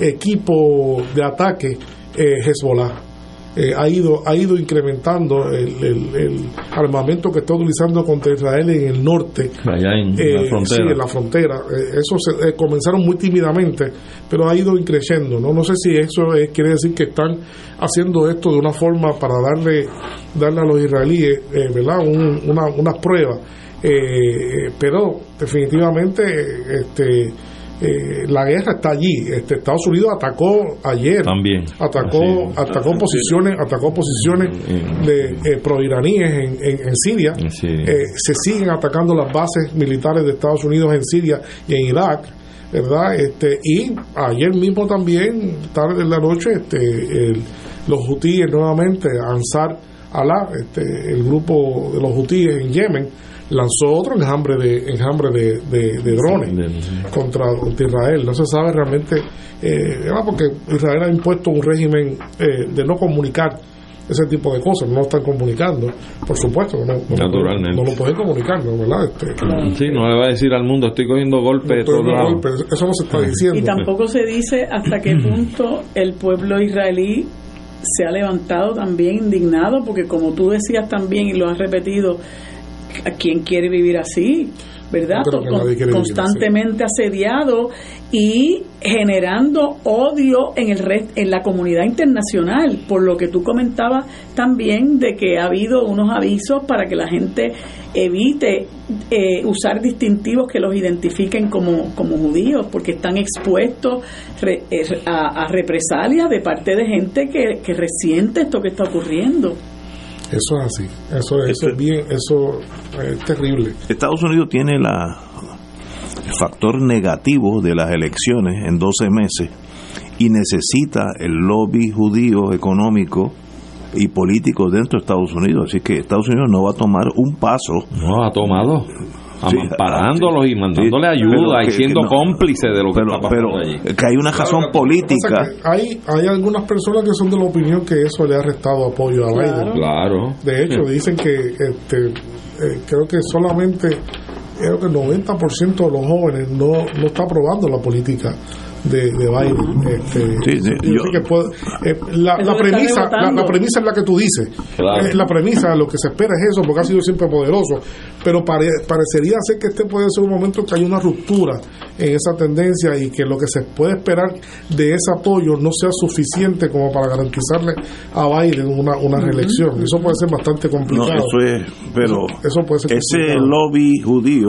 equipo de ataque Hezbollah. Eh, ha ido ha ido incrementando el, armamento que está utilizando contra Israel en el norte. Allá en la eh, frontera. sí, en la frontera. Eh, eso se, comenzaron muy tímidamente pero ha ido increciendo no no sé si eso quiere decir que están haciendo esto de una forma para darle darle a los israelíes verdad una, una prueba. Pero definitivamente este eh, la guerra está allí. Este, Estados Unidos atacó ayer, también atacó, atacó posiciones, atacó posiciones de eh, proiraníes en, en, Siria. Eh, se siguen atacando las bases militares de Estados Unidos en Siria y en Irak. ¿verdad? Este, y ayer mismo también, tarde en la noche, este, los hutíes nuevamente, Ansar Alá, este, el grupo de los hutíes en Yemen, lanzó otro enjambre de enjambre de, de, drones contra, Israel. No se sabe realmente, eh, porque Israel ha impuesto un régimen eh, de no comunicar ese tipo de cosas, no lo están comunicando, por supuesto, no, Naturalmente. no, lo pueden comunicar, ¿verdad? Este, sí, no le va a decir al mundo, estoy cogiendo golpes eso no se está diciendo. Y tampoco se dice hasta qué punto el pueblo israelí se ha levantado también indignado, porque como tú decías también y lo has repetido, ¿A quién quiere vivir así? ¿Verdad? constantemente asediado y generando odio en el en la comunidad internacional, por lo que tú comentabas también de que ha habido unos avisos para que la gente evite eh, usar distintivos que los identifiquen como, como judíos, porque están expuestos eh, a, represalias de parte de gente que, que resiente esto que está ocurriendo. Eso es así, eso, es este bien, eso es terrible. Estados Unidos tiene la, el factor negativo de las elecciones en 12 meses y necesita el lobby judío económico y político dentro de Estados Unidos. Así que Estados Unidos no va a tomar un paso. No, ha tomado amparándolos y mandándole ayuda y siendo cómplice de lo que está pasando pero que hay una razón política. hay hay algunas personas que son de la opinión que eso le ha restado apoyo a Biden. Claro. De hecho dicen que este eh, creo que solamente creo que el 90% de los jóvenes no, no está aprobando la política de, de Biden. Este, eh, la, premisa, la, premisa es la que tú dices. Eh, la premisa, lo que se espera es eso, porque ha sido siempre poderoso. Pero parecería ser que este puede ser un momento que hay una ruptura en esa tendencia y que lo que se puede esperar de ese apoyo no sea suficiente como para garantizarle a Biden una, una reelección. Eso puede ser bastante complicado. eso es, pero eso, puede ser ese lobby judío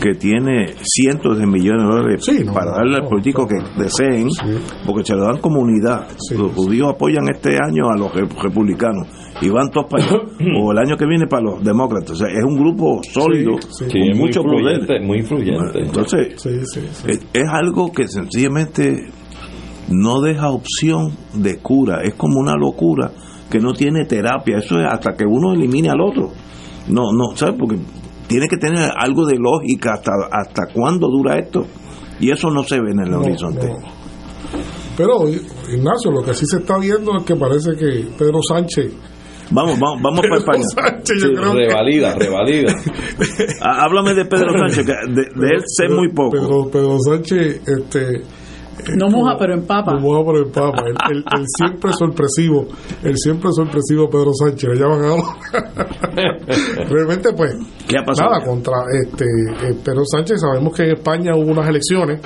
que tiene cientos de millones de dólares para darle al político que deseen, porque se lo dan como unidad. los judíos apoyan este año a los republicanos y van todos para allá, o el año que viene para los demócratas. O sea, es un grupo sólido, con mucho poder. Muy influyente. Entonces, es, es algo que sencillamente no deja opción de cura, es como una locura que no tiene terapia, eso es hasta que uno elimine al otro. No, no, ¿sabes? Porque tiene que tener algo de lógica hasta, hasta cuándo dura esto. Y eso no se ve en el horizonte. Pero, Ignacio, lo que sí se está viendo es que parece que Pedro Sánchez Vamos, vamos, vamos para España. Sánchez, revalida, revalida. Háblame de Pedro Sánchez, que de, él sé muy poco. Pedro, Pedro Sánchez, este, no moja, pero empapa. No moja, pero empapa. El, el, siempre sorpresivo, el siempre sorpresivo Pedro Sánchez. Ya van a Realmente, pues, ¿Qué ha pasado? Nada, contra este eh, Pedro Sánchez. Sabemos que en España hubo unas elecciones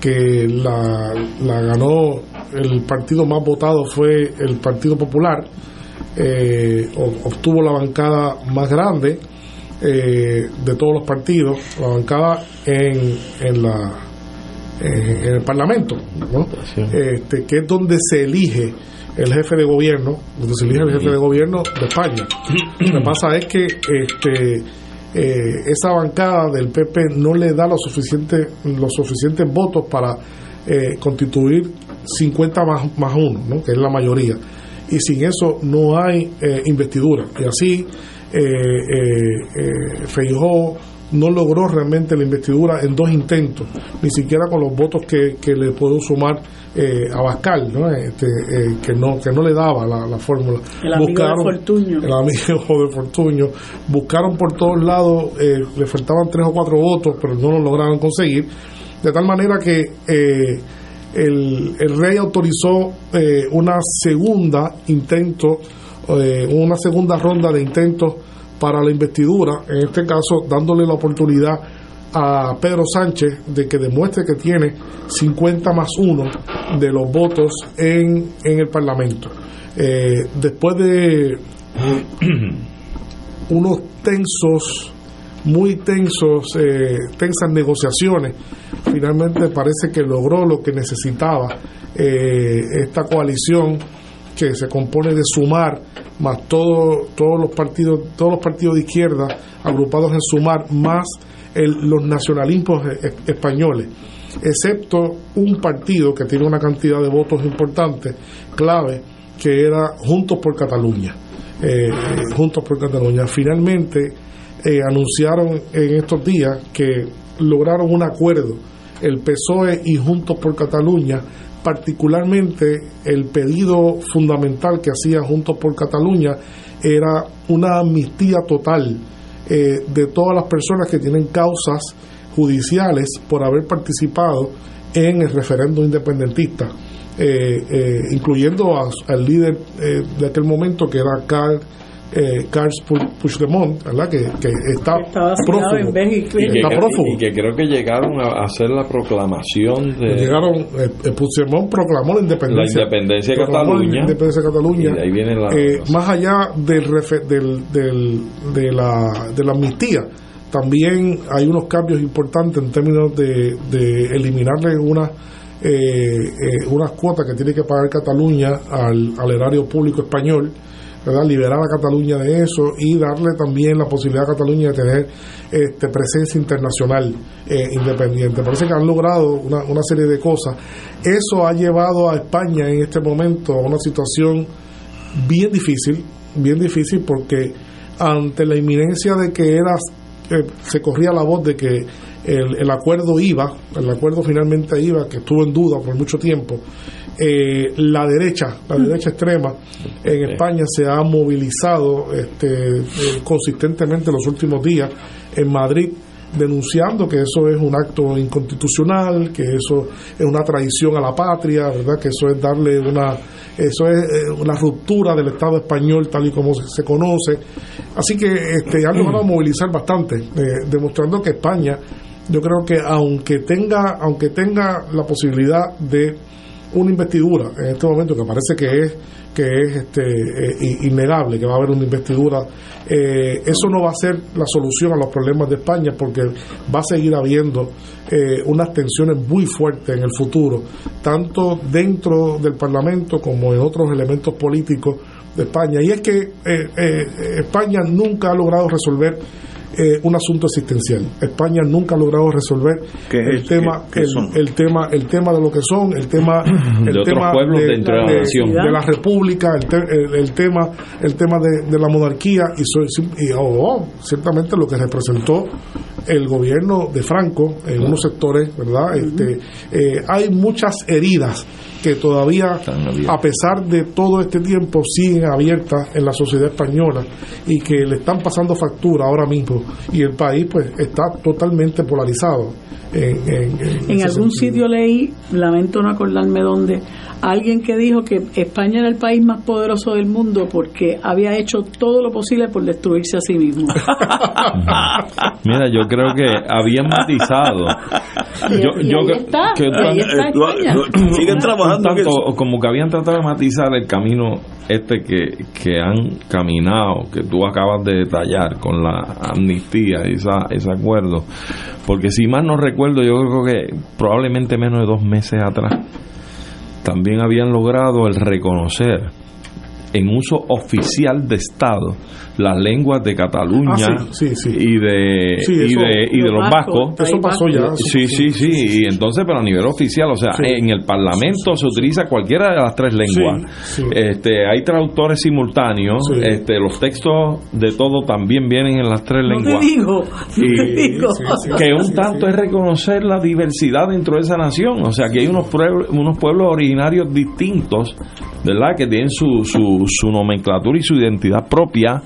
que la, la ganó el partido más votado fue el Partido Popular. Eh, obtuvo la bancada más grande eh, de todos los partidos, la bancada en, en la en el Parlamento, ¿no? Este, que es donde se elige el jefe de gobierno, donde se elige el jefe de gobierno de España. Lo que pasa es que este, eh, esa bancada del PP no le da los suficientes, los suficientes votos para eh, constituir 50 más, más uno, ¿no? que es la mayoría. Y sin eso no hay eh, investidura. Y así eh, eh, Feijó no logró realmente la investidura en dos intentos, ni siquiera con los votos que, que le pudo sumar eh, a Bascal, ¿no? Este, eh, que no que no le daba la, la fórmula. El amigo de Fortuño. El amigo de Fortuño. Buscaron por todos lados, eh, le faltaban tres o cuatro votos, pero no lo lograron conseguir. De tal manera que eh, el, el rey autorizó eh, una segunda intento, eh, una segunda ronda de intentos para la investidura, en este caso dándole la oportunidad a Pedro Sánchez de que demuestre que tiene 50 más 1 de los votos en, en el Parlamento. Eh, después de unos tensos, muy tensos, eh, tensas negociaciones, finalmente parece que logró lo que necesitaba eh, esta coalición que se compone de sumar más todo, todos los partidos todos los partidos de izquierda agrupados en sumar más los nacionalismos e- e- españoles excepto un partido que tiene una cantidad de votos importantes clave que era Juntos por Cataluña. Eh, Juntos por Cataluña. Finalmente eh, anunciaron en estos días que lograron un acuerdo el PSOE y Juntos por Cataluña particularmente el pedido fundamental que hacía Juntos por Cataluña era una amnistía total eh, de todas las personas que tienen causas judiciales por haber participado en el referéndum independentista, eh, eh, incluyendo al líder de aquel momento que era Carl, eh, Carl Pu- Puigdemont, ¿verdad? Que, que está prófugo. en Bélgica. Y que, Está prófugo. y que creo que llegaron a hacer la proclamación de Llegaron, eh, eh, Puigdemont proclamó la independencia. La independencia de Cataluña. La independencia de Cataluña. Y ahí viene la- Eh, más allá del, refe- del, del- de, la, de la amnistía, también hay unos cambios importantes en términos de, de eliminarle unas eh, eh, unas cuotas que tiene que pagar Cataluña al, al erario público español. Liberar a Cataluña de eso y darle también la posibilidad a Cataluña de tener este, presencia internacional eh, independiente. Parece que han logrado una, serie de cosas. Eso ha llevado a España en este momento a una situación bien difícil, bien difícil porque ante la inminencia de que era eh, se corría la voz de que el acuerdo iba, el acuerdo finalmente iba, que estuvo en duda por mucho tiempo, eh, la derecha, la derecha extrema en España se ha movilizado este, eh, consistentemente en los últimos días en Madrid denunciando que eso es un acto inconstitucional, que eso es una traición a la patria, ¿verdad? Que eso es darle una eso es eh, una ruptura del Estado español tal y como se, se conoce. Así que este han logrado movilizar bastante, eh, demostrando que España yo creo que aunque tenga aunque tenga la posibilidad de una investidura en este momento que parece que es que es este eh, innegable que va a haber una investidura eh, eso no va a ser la solución a los problemas de España porque va a seguir habiendo eh, unas tensiones muy fuertes en el futuro tanto dentro del Parlamento como en otros elementos políticos de España. Y es que eh, eh, España nunca ha logrado resolver eh, un asunto existencial. España nunca ha logrado resolver ¿Qué el es? tema, ¿Qué- qué el, tema, el tema de lo que son, el tema, el De otros tema pueblos dentro de la nación. de la república, el, te- el- el tema, el tema de, de la monarquía y, so- y, oh, oh, ciertamente lo que representó el gobierno de Franco en unos sectores, ¿verdad? Este, eh, hay muchas heridas que todavía, a pesar de todo este tiempo, siguen abiertas en la sociedad española y que le están pasando factura ahora mismo. Y el país, pues, está totalmente polarizado. En, en- en En ese algún sentido. sitio leí, lamento no acordarme dónde, alguien que dijo que España era el país más poderoso del mundo porque había hecho todo lo posible por destruirse a sí mismo. Mira, yo creo que habían matizado. Y- Yo, y yo ahí creo está, que ahí está España. siguen trabajando tanto, como que habían tratado de matizar el camino este que, que han caminado, que tú acabas de detallar con la amnistía y esa, ese acuerdo. Porque si mal no recuerdo, yo creo que probablemente menos de dos meses atrás, también habían logrado el reconocer en uso oficial de Estado las lenguas de Cataluña Ah, sí, sí, sí. y de Sí, y de, y de los los vascos, eso pasó ya, eso sí sí sí y entonces pero a nivel oficial o sea Sí. en el parlamento se utiliza cualquiera de las tres lenguas Sí, sí. este hay traductores simultáneos Sí. este los textos de todo también vienen en las tres No te lenguas digo, no y te digo. que un tanto es reconocer la diversidad dentro de esa nación, o sea que hay unos pueblos, unos pueblos originarios distintos, ¿verdad? Que tienen su, su, su nomenclatura y su identidad propia,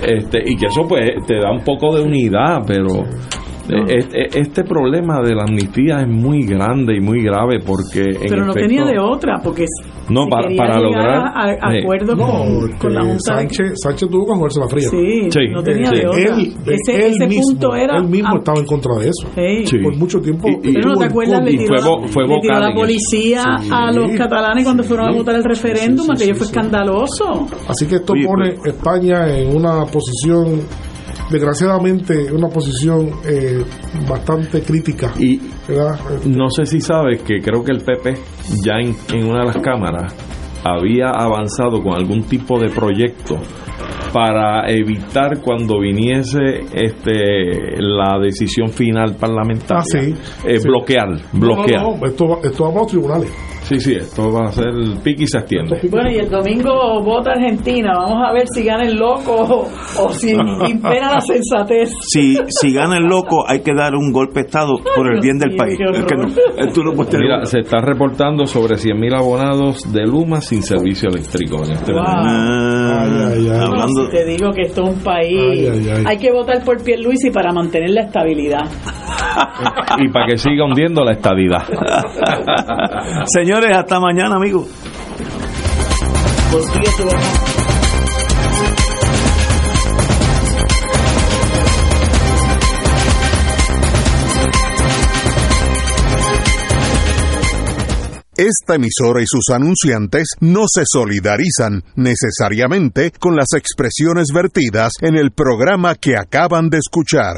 este, y que eso pues te da un poco de unidad, pero eh, este, este problema de la amnistía es muy grande y muy grave porque en Pero no efecto- tenía de otra, porque No, si para- para lograr- a, a eh, acuerdo No, con, este, con la Junta de- Sánchez, Sánchez tuvo que jugarse la fría. Sí, no tenía de otra. Él, ese él ese mismo, punto era... él mismo ah, estaba en contra de eso. Sí. Por mucho tiempo. Pero no te acuerdas, le y tiró, fue fue le tiró vocal la policía Sí. a los catalanes cuando fueron a votar el referéndum, aquello fue escandaloso. Así que esto pone España en una posición, desgraciadamente, una posición eh, bastante crítica. Y ¿verdad? no sé si sabes que creo que el PP ya en, en una de las cámaras había avanzado con algún tipo de proyecto para evitar cuando viniese este la decisión final parlamentaria Ah, sí, eh, sí. bloquear bloquear No, no, no, esto, va- esto va para los tribunales. Sí sí esto va a ser el pique y se extiende Bueno, y el domingo vota Argentina. Vamos a ver si gana el loco o, o si impera la sensatez. Si, si gana el loco, hay que dar un golpe de Estado por el bien del país. Es que no, eh, tú no puedes tener- Mira, se está reportando sobre 100.000 abonados de Luma sin servicio eléctrico en este Wow. momento. Ah, Ay, ay, ay. hablando, Si te digo que esto es un país. Ay, ay, ay. Hay que votar por Pierluisi para mantener la estabilidad. Y para que siga hundiendo la estadidad Señores, hasta mañana, amigos. Esta emisora y sus anunciantes no se solidarizan necesariamente con las expresiones vertidas en el programa que acaban de escuchar.